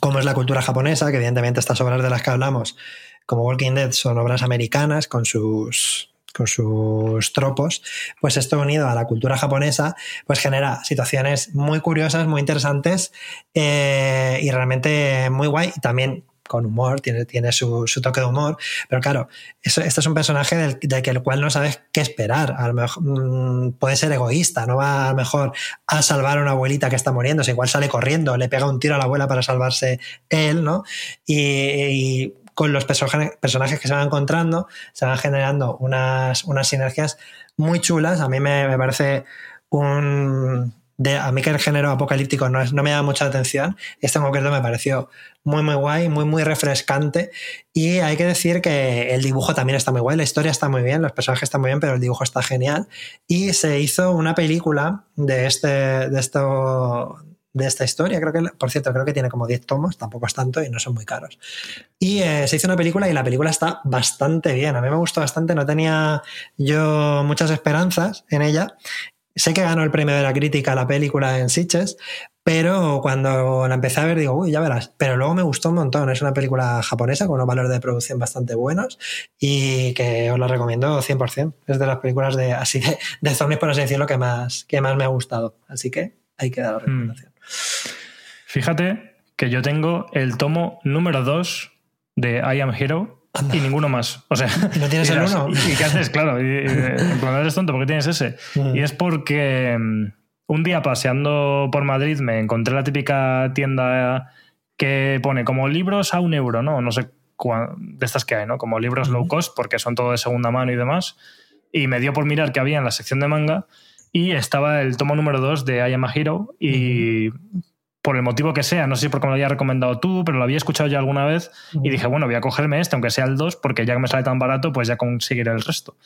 cómo es la cultura japonesa, que evidentemente estas obras de las que hablamos, como Walking Dead, son obras americanas con sus con sus tropos, pues esto unido a la cultura japonesa, pues genera situaciones muy curiosas, muy interesantes eh, y realmente muy guay. También con humor, tiene, tiene su, toque de humor, pero claro, este es un personaje del, que el cual no sabes qué esperar. A lo mejor mm, puede ser egoísta, no va a lo mejor a salvar a una abuelita que está muriendo, igual sale corriendo, le pega un tiro a la abuela para salvarse él, ¿no? y con los personajes que se van encontrando, se van generando unas, unas sinergias muy chulas. A mí me, parece un... De, a mí que el género apocalíptico no, es, no me da mucha atención, este en concreto me pareció muy muy guay, muy muy refrescante. Y hay que decir que el dibujo también está muy guay, la historia está muy bien, los personajes están muy bien, pero el dibujo está genial. Y se hizo una película de este de esto de esta historia. Creo que, por cierto, creo que tiene como 10 tomos, tampoco es tanto y no son muy caros. Y eh, se hizo una película y la película está bastante bien. A mí me gustó bastante, no tenía yo muchas esperanzas en ella. Sé que ganó el premio de la crítica la película en Sitges, pero cuando la empecé a ver digo, uy, ya verás. Pero luego me gustó un montón. Es una película japonesa con unos valores de producción bastante buenos y que os la recomiendo 100%. Es de las películas de así de, de zombies, por así decirlo, que más, que más me ha gustado. Así que ahí queda la hmm. recomendación. Fíjate que yo tengo el tomo número 2 de I Am Hero y ninguno más. O sea, ¿No tienes el uno? ¿Y qué haces? Claro, y, eres tonto, ¿por qué tienes ese? Mm. Y es porque mm, un día paseando por Madrid me encontré la típica tienda que pone como libros a un euro, ¿no? No sé de estas que hay, ¿no? Como libros low cost, porque son todo de segunda mano y demás. Y me dio por mirar que había en la sección de manga y estaba el tomo número 2 de I Am a Hero y por el motivo que sea, no sé si porque me lo había recomendado tú, pero lo había escuchado ya alguna vez y dije, bueno, voy a cogerme este, aunque sea el 2, porque ya que me sale tan barato, pues ya conseguiré el resto.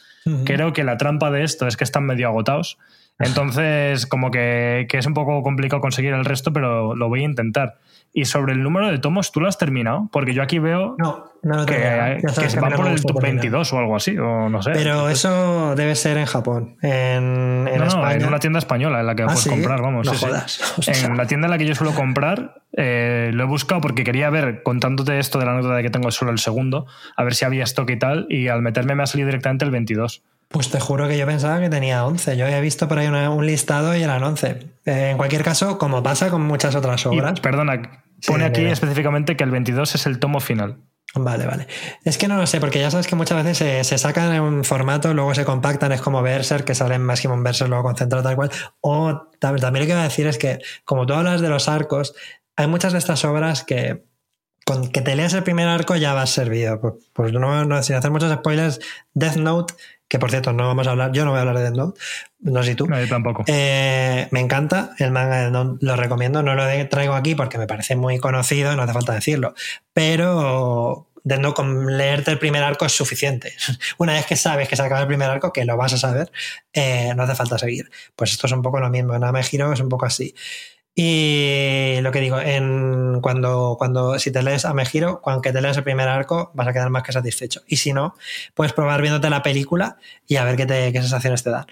Creo que la trampa de esto es que están medio agotados. Entonces, como que, que, es un poco complicado conseguir el resto, pero lo voy a intentar. Y sobre el número de tomos, ¿tú lo has terminado? Porque yo aquí veo no, no que, que, se va por el top 22 o algo así, o no sé. Pero eso debe ser en Japón. En, en no, en una tienda española en la que ¿Ah, puedes comprar, vamos. No jodas. En la tienda en la que yo suelo comprar, eh, lo he buscado porque quería ver, contándote esto de la nota de que tengo solo el segundo, a ver si había stock y tal, y al meterme me ha salido directamente el 22. Pues te juro que yo pensaba que tenía 11. Yo había visto por ahí un listado y eran 11. Eh, en cualquier caso, como pasa con muchas otras obras. perdona, pone aquí específicamente que el 22 es el tomo final. Vale, vale. Es que no lo sé, porque ya sabes que muchas veces se, se sacan en un formato, luego se compactan, es como Berser, que sale en Maximum Berser, luego concentrado tal cual. O tam- también lo que iba a decir es que, como tú hablas de los arcos, hay muchas de estas obras que con que te leas el primer arco ya vas servido. Pues, pues no, no, sin hacer muchos spoilers, Death Note, que por cierto no vamos a hablar, yo no voy a hablar de Death Note, no sé si tú. No, yo tampoco. Eh, me encanta el manga de Death Note, lo recomiendo, no lo traigo aquí porque me parece muy conocido, no hace falta decirlo, pero Death Note con leerte el primer arco es suficiente. Una vez que sabes que se acaba el primer arco, que lo vas a saber, eh, no hace falta seguir. Pues esto es un poco lo mismo, Name Hero es un poco así. Y lo que digo, en, cuando, cuando si te lees a Mejiro, aunque te leas el primer arco, vas a quedar más que satisfecho. Y si no, puedes probar viéndote la película y a ver qué, te, qué sensaciones te dan.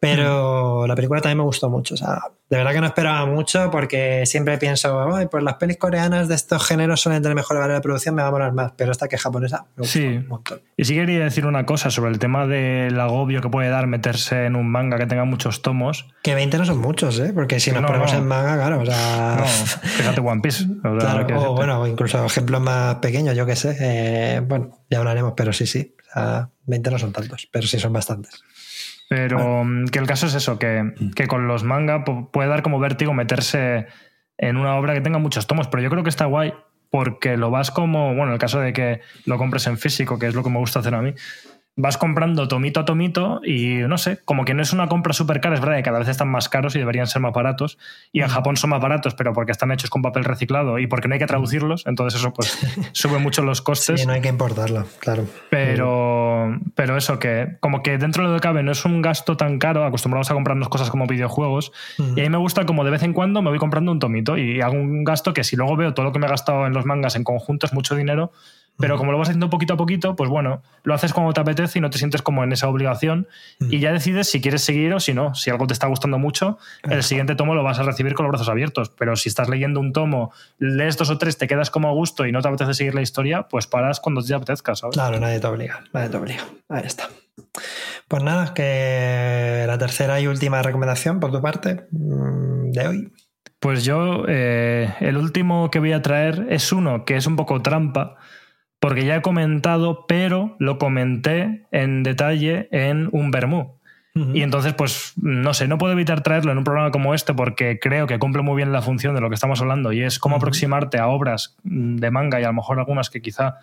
Pero la película también me gustó mucho. O sea, de verdad que no esperaba mucho porque siempre pienso, Ay, pues las pelis coreanas de estos géneros suelen tener mejor valor de producción, me va a molar más. Pero esta que es japonesa me gustó Sí. un montón. Y sí quería decir una cosa sobre el tema del agobio que puede dar meterse en un manga que tenga muchos tomos. Que 20 no son muchos, ¿eh? Porque si nos No, ponemos no. en manga, claro, o sea. No, fíjate One Piece. o Claro, o bueno, incluso ejemplos más pequeños, yo qué sé. eh, bueno, ya hablaremos, pero sí, sí. O sea, 20 no son tantos, pero sí son bastantes. Pero mm, que el caso es eso, que, que con los manga pu- puede dar como vértigo meterse en una obra que tenga muchos tomos, pero yo creo que está guay porque lo vas como, bueno, en el caso de que lo compres en físico, que es lo que me gusta hacer a mí, vas comprando tomito a tomito y no sé, como que no es una compra súper cara, es verdad que cada vez están más caros y deberían ser más baratos, y en Japón son más baratos, pero porque están hechos con papel reciclado y porque no hay que traducirlos, entonces eso pues sube mucho los costes. Sí, no hay que importarlo, claro. Pero, pero eso, que como que dentro de lo que cabe no es un gasto tan caro, acostumbrados a comprarnos cosas como videojuegos, y a mí me gusta como de vez en cuando me voy comprando un tomito y hago un gasto que si luego veo todo lo que me he gastado en los mangas en conjunto es mucho dinero, pero como lo vas haciendo poquito a poquito, pues bueno, lo haces como te apetece y no te sientes como en esa obligación y ya decides si quieres seguir o si no. Si algo te está gustando mucho, el siguiente tomo lo vas a recibir con los brazos abiertos, pero si estás leyendo un tomo, lees dos o tres, te quedas como a gusto y no te apetece seguir la historia, pues paras cuando te apetezca, ¿sabes? Claro, nadie te obliga, nadie te obliga. Ahí está. Pues nada, que la tercera y última recomendación por tu parte mm, de hoy. Pues yo, eh, el último que voy a traer es uno que es un poco trampa, porque ya he comentado, pero lo comenté en detalle en un Bermú. Y entonces, pues, no sé, no puedo evitar traerlo en un programa como este porque creo que cumple muy bien la función de lo que estamos hablando y es cómo aproximarte a obras de manga y a lo mejor algunas que quizá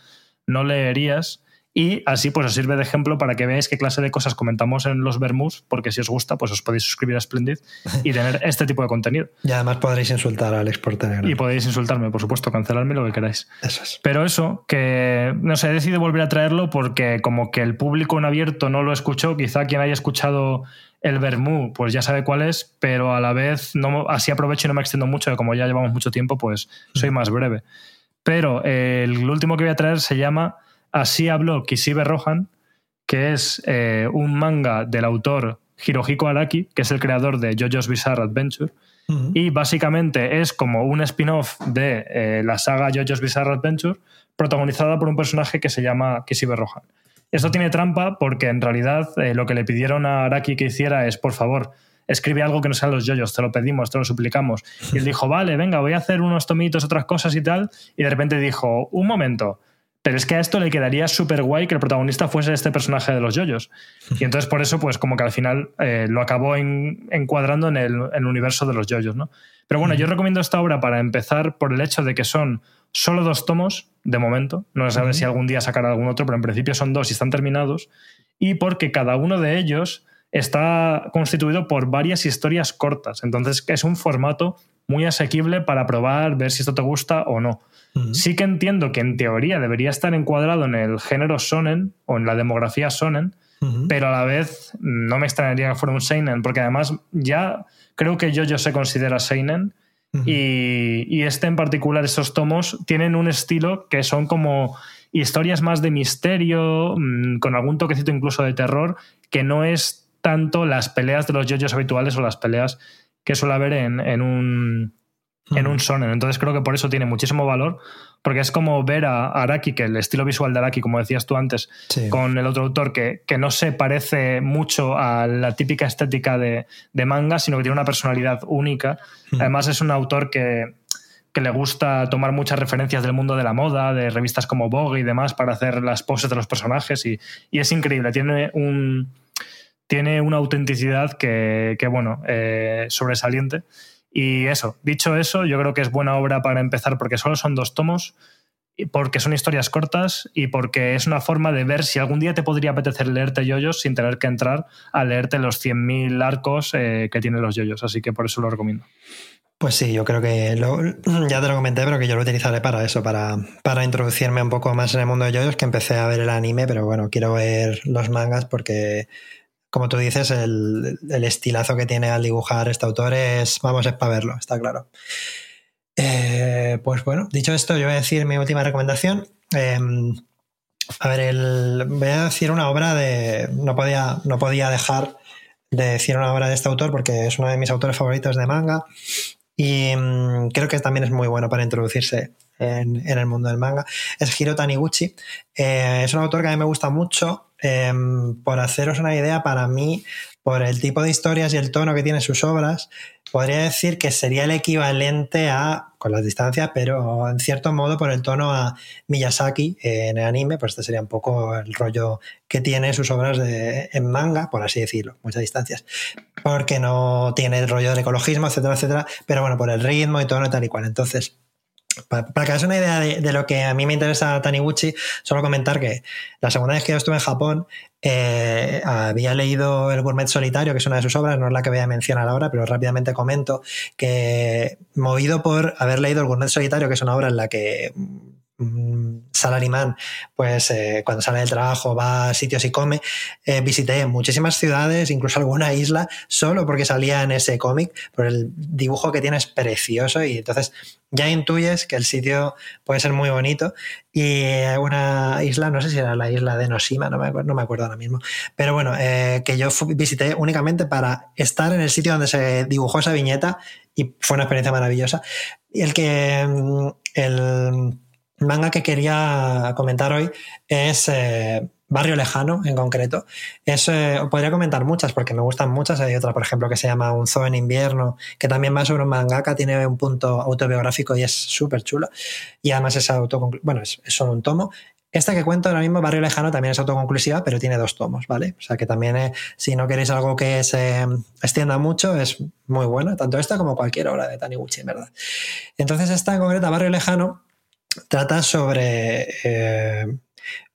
no leerías. Y así pues os sirve de ejemplo para que veáis qué clase de cosas comentamos en los Bermús, porque si os gusta, pues os podéis suscribir a Splendid y tener este tipo de contenido. Y además podréis insultar al exporte negro. Y podéis insultarme, por supuesto, cancelarme lo que queráis. Eso es. Pero eso, que no sé, he decidido volver a traerlo porque como que el público en abierto no lo escuchó, quizá quien haya escuchado el Bermú, pues ya sabe cuál es, pero a la vez no, así aprovecho y no me extiendo mucho, como ya llevamos mucho tiempo, pues soy más breve. Pero eh, el último que voy a traer se llama Así habló Kishibe Rohan, que es eh, un manga del autor Hirohiko Araki, que es el creador de JoJo's Bizarre Adventure. Y básicamente es como un spin-off de eh, la saga JoJo's Bizarre Adventure, protagonizada por un personaje que se llama Kishibe Rohan. Esto tiene trampa porque en realidad eh, lo que le pidieron a Araki que hiciera es, por favor, escribe algo que no sean los yoyos, te lo pedimos, te lo suplicamos. Y él dijo, vale, venga, voy a hacer unos tomitos, otras cosas y tal. Y de repente dijo, un momento, pero es que a esto le quedaría súper guay que el protagonista fuese este personaje de los yoyos. Y entonces por eso, pues como que al final eh, lo acabó en- encuadrando en el, en el universo de los yoyos, ¿no? Pero bueno, yo recomiendo esta obra para empezar por el hecho de que son solo dos tomos, de momento. No se sabe si algún día sacará algún otro, pero en principio son dos y están terminados. Y porque cada uno de ellos está constituido por varias historias cortas. Entonces es un formato muy asequible para probar, ver si esto te gusta o no. Sí que entiendo que en teoría debería estar encuadrado en el género sonen o en la demografía sonen, pero a la vez no me extrañaría que fuera un seinen, porque además ya creo que yo se considera seinen y, y este en particular, estos tomos, tienen un estilo que son como historias más de misterio, mm, con algún toquecito incluso de terror, que no es tanto las peleas de los yoyos habituales o las peleas que suele haber en, en un, en un sonen. Entonces creo que por eso tiene muchísimo valor, porque es como ver a Araki, que el estilo visual de Araki, como decías tú antes, Sí. con el otro autor, que, que no se parece mucho a la típica estética de, de manga, sino que tiene una personalidad única. Mm. Además es un autor que, que le gusta tomar muchas referencias del mundo de la moda, de revistas como Vogue y demás para hacer las poses de los personajes y, es increíble, tiene un... Tiene una autenticidad que, bueno, eh, sobresaliente. Y eso, dicho eso, yo creo que es buena obra para empezar porque solo son dos tomos porque son historias cortas y porque es una forma de ver si algún día te podría apetecer leerte yoyos sin tener que entrar a leerte los 100.000 arcos eh, que tienen los yoyos. Así que por eso lo recomiendo. Pues sí, yo creo que ya te lo comenté, pero que yo lo utilizaré para eso, para, para introducirme un poco más en el mundo de yoyos, que empecé a ver el anime, pero bueno, quiero ver los mangas porque, como tú dices, el, el estilazo que tiene al dibujar este autor es, vamos, es para verlo, está claro. Eh, pues bueno, dicho esto, yo voy a decir mi última recomendación. Em, a ver, el, voy a decir una obra de. No podía, no podía dejar de decir una obra de este autor porque es uno de mis autores favoritos de manga y mm, creo que también es muy bueno para introducirse en, el mundo del manga. Es Hiro Taniguchi. Eh, es un autor que a mí me gusta mucho. Em, por haceros una idea, para mí, por el tipo de historias y el tono que tiene sus obras, podría decir que sería el equivalente a, con las distancias, pero en cierto modo por el tono a Miyazaki en el anime, pues este sería un poco el rollo que tiene sus obras de, en manga, por así decirlo, muchas distancias, porque no tiene el rollo del ecologismo, etcétera, etcétera, pero bueno, por el ritmo y tono tal y cual. Entonces, para, que hagas una idea de, lo que a mí me interesa Taniguchi, solo comentar que la segunda vez que yo estuve en Japón eh, había leído El Gourmet Solitario, que es una de sus obras, no es la que voy a mencionar ahora, pero rápidamente comento que, movido por haber leído El Gourmet Solitario, que es una obra en la que salarimán, pues eh, cuando sale del trabajo va a sitios y come. Eh, visité muchísimas ciudades, incluso alguna isla, solo porque salía en ese cómic, por el dibujo que tiene es precioso y entonces ya intuyes que el sitio puede ser muy bonito. Y una isla, no sé si era la isla de Noshima, no me acuerdo, no me acuerdo ahora mismo, pero bueno, eh, que yo visité únicamente para estar en el sitio donde se dibujó esa viñeta y fue una experiencia maravillosa. Y el que... Mm, el, manga que quería comentar hoy es eh, Barrio Lejano, en concreto. Es, eh, podría comentar muchas porque me gustan muchas. Hay otra, por ejemplo, que se llama Un zoo en invierno, que también va sobre un mangaka, tiene un punto autobiográfico y es súper chulo. Y además es bueno, es, solo un tomo. Esta que cuento ahora mismo, Barrio Lejano, también es autoconclusiva, pero tiene dos tomos, ¿vale? O sea que también, eh, si no queréis algo que se extienda mucho, es muy buena, tanto esta como cualquier obra de Taniguchi, verdad. Entonces, esta en concreto, Barrio Lejano, trata sobre eh,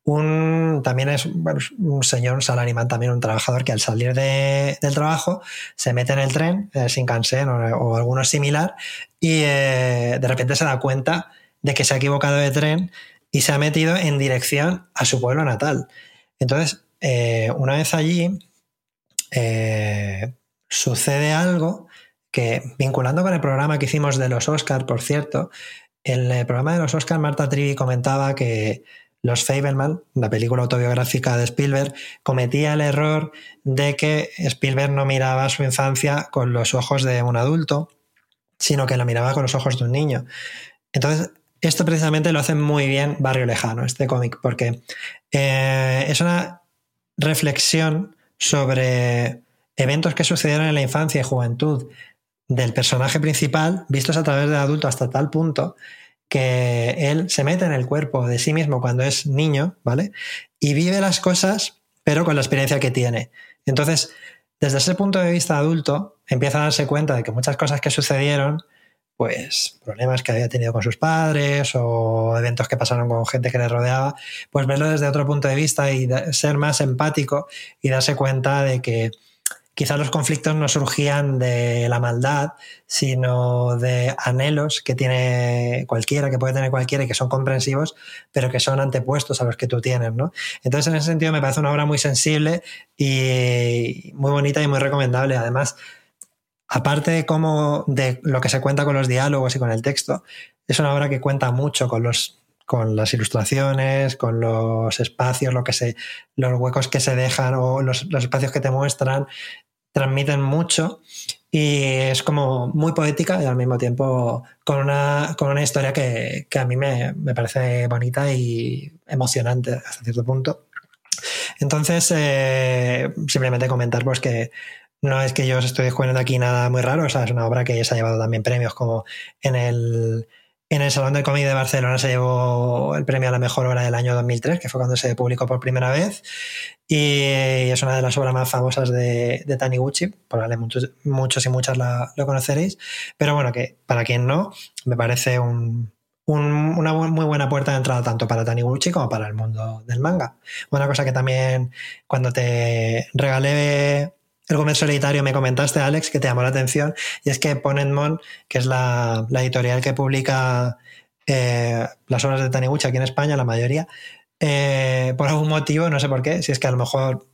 un, también es un señor, un salarimán, también un trabajador que al salir del trabajo se mete en el tren eh, sin cansé o, alguno similar y eh, de repente se da cuenta de que se ha equivocado de tren y se ha metido en dirección a su pueblo natal. Entonces, una vez allí, sucede algo que, vinculando con el programa que hicimos de los Oscars, por cierto, en el programa de los Oscars, Marta Trivi comentaba que Los Fableman, la película autobiográfica de Spielberg, cometía el error de que Spielberg no miraba su infancia con los ojos de un adulto, sino que lo miraba con los ojos de un niño. Entonces, esto precisamente lo hace muy bien Barrio Lejano, este cómic, porque eh, es una reflexión sobre eventos que sucedieron en la infancia y juventud del personaje principal vistos a través del adulto hasta tal punto que él se mete en el cuerpo de sí mismo cuando es niño, ¿vale? Y vive las cosas, pero con la experiencia que tiene. Entonces, desde ese punto de vista adulto, empieza a darse cuenta de que muchas cosas que sucedieron, pues problemas que había tenido con sus padres o eventos que pasaron con gente que le rodeaba, pues verlo desde otro punto de vista y ser más empático y darse cuenta de que quizá los conflictos no surgían de la maldad, sino de anhelos que tiene cualquiera, que puede tener cualquiera y que son comprensivos, pero que son antepuestos a los que tú tienes, ¿no? Entonces, en ese sentido, me parece una obra muy sensible y muy bonita y muy recomendable. Además, aparte de cómo, de lo que se cuenta con los diálogos y con el texto, es una obra que cuenta mucho con los con las ilustraciones, con los espacios, lo que se, los huecos que se dejan o los, espacios que te muestran, transmiten mucho y es como muy poética y al mismo tiempo con una, con una historia que, a mí me, parece bonita y emocionante hasta cierto punto. Entonces, eh, simplemente comentar pues que no es que yo os estoy descubriendo aquí nada muy raro, o sea, es una obra que se ha llevado también premios como en el En el Salón de Cómic de Barcelona se llevó el premio a la mejor obra del año 2003, que fue cuando se publicó por primera vez. Y es una de las obras más famosas de, de Taniguchi. Probablemente muchos, muchos y muchas lo conoceréis. Pero bueno, que para quien no, me parece un, un, una muy buena puerta de entrada tanto para Taniguchi como para el mundo del manga. Una cosa que también cuando te regalé el Gómez Solitario me comentaste, Alex, que te llamó la atención, y es que Ponenmon, que es la, editorial que publica eh, las obras de Taniguchi aquí en España, la mayoría, eh, por algún motivo, no sé por qué, si es que a lo mejor,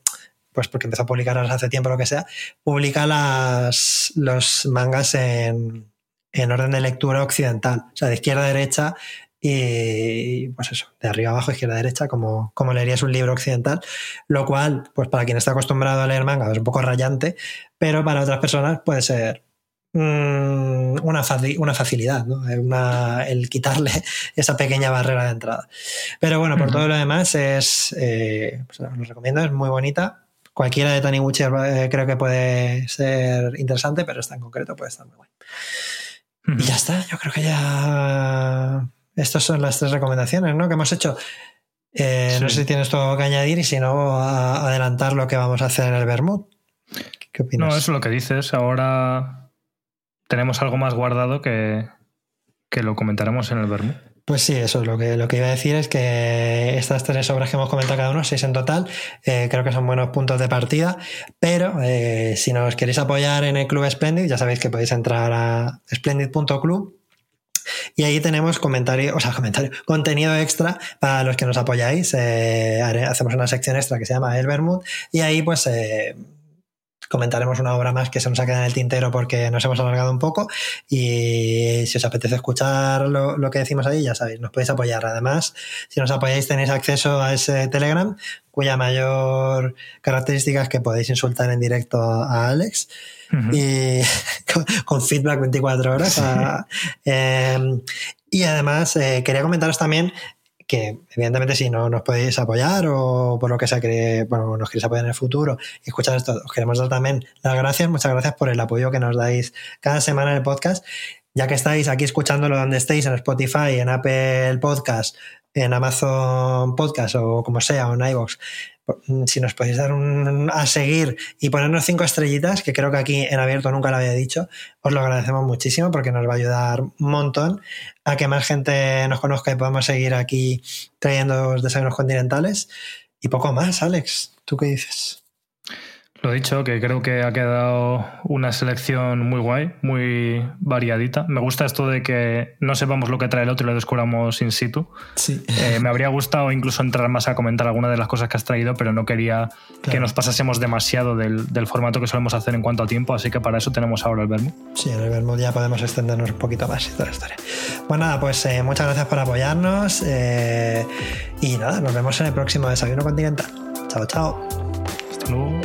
pues porque empezó a publicarlas hace tiempo, lo que sea, publica las, los mangas en, en orden de lectura occidental, o sea, de izquierda a derecha y pues eso, de arriba abajo, izquierda derecha, como, como leerías un libro occidental, lo cual, pues para quien está acostumbrado a leer manga es un poco rayante, pero para otras personas puede ser mmm, una, una, facilidad, ¿no? una, el quitarle esa pequeña barrera de entrada. Pero bueno, por uh -huh. todo lo demás es, eh, pues, lo recomiendo, es muy bonita. Cualquiera de Taniguchi eh, creo que puede ser interesante, pero esta en concreto puede estar muy buena. Uh -huh. Y ya está, yo creo que ya estas son las tres recomendaciones ¿no? que hemos hecho. Eh, sí. No sé si tienes todo que añadir y si no, adelantar lo que vamos a hacer en el Bermud. ¿Qué opinas? No, eso es lo que dices. Ahora tenemos algo más guardado que, que lo comentaremos en el Bermud. Pues sí, eso es lo que, lo que iba a decir es que estas tres obras que hemos comentado cada uno, seis en total, eh, creo que son buenos puntos de partida, pero eh, si nos queréis apoyar en el Club Splendid, ya sabéis que podéis entrar a splendid.club y ahí tenemos comentario, o sea, comentario, contenido extra para los que nos apoyáis. Eh, hacemos una sección extra que se llama El Bermud y ahí pues eh, comentaremos una obra más que se nos ha quedado en el tintero porque nos hemos alargado un poco y si os apetece escuchar lo, lo, que decimos ahí, ya sabéis, nos podéis apoyar. Además, si nos apoyáis tenéis acceso a ese Telegram cuya mayor característica es que podéis insultar en directo a Alex uh -huh. y con, con, feedback 24 horas. Sí. A, eh, y además eh, quería comentaros también que evidentemente si no nos podéis apoyar o por lo que sea que bueno, nos queréis apoyar en el futuro y escuchar esto, os queremos dar también las gracias, muchas gracias por el apoyo que nos dais cada semana en el podcast, ya que estáis aquí escuchándolo donde estéis, en Spotify, en Apple Podcast, en Amazon Podcast o como sea, o en iVoox, si nos podéis dar un a seguir y ponernos cinco estrellitas, que creo que aquí en abierto nunca lo había dicho, os lo agradecemos muchísimo porque nos va a ayudar un montón a que más gente nos conozca y podamos seguir aquí trayendo desayunos continentales. Y poco más, Alex, ¿tú qué dices? Lo dicho, que creo que ha quedado una selección muy guay, muy variadita. Me gusta esto de que no sepamos lo que trae el otro y lo descubramos in situ. Sí. Eh, me habría gustado incluso entrar más a comentar alguna de las cosas que has traído, pero no quería claro. que nos pasásemos demasiado del, del, formato que solemos hacer en cuanto a tiempo, así que para eso tenemos ahora el Bermud. Sí, en el Bermud ya podemos extendernos un poquito más y toda la historia. Pues nada, pues eh, muchas gracias por apoyarnos eh, y nada, nos vemos en el próximo Desayuno Continental. Chao, chao. Hasta luego.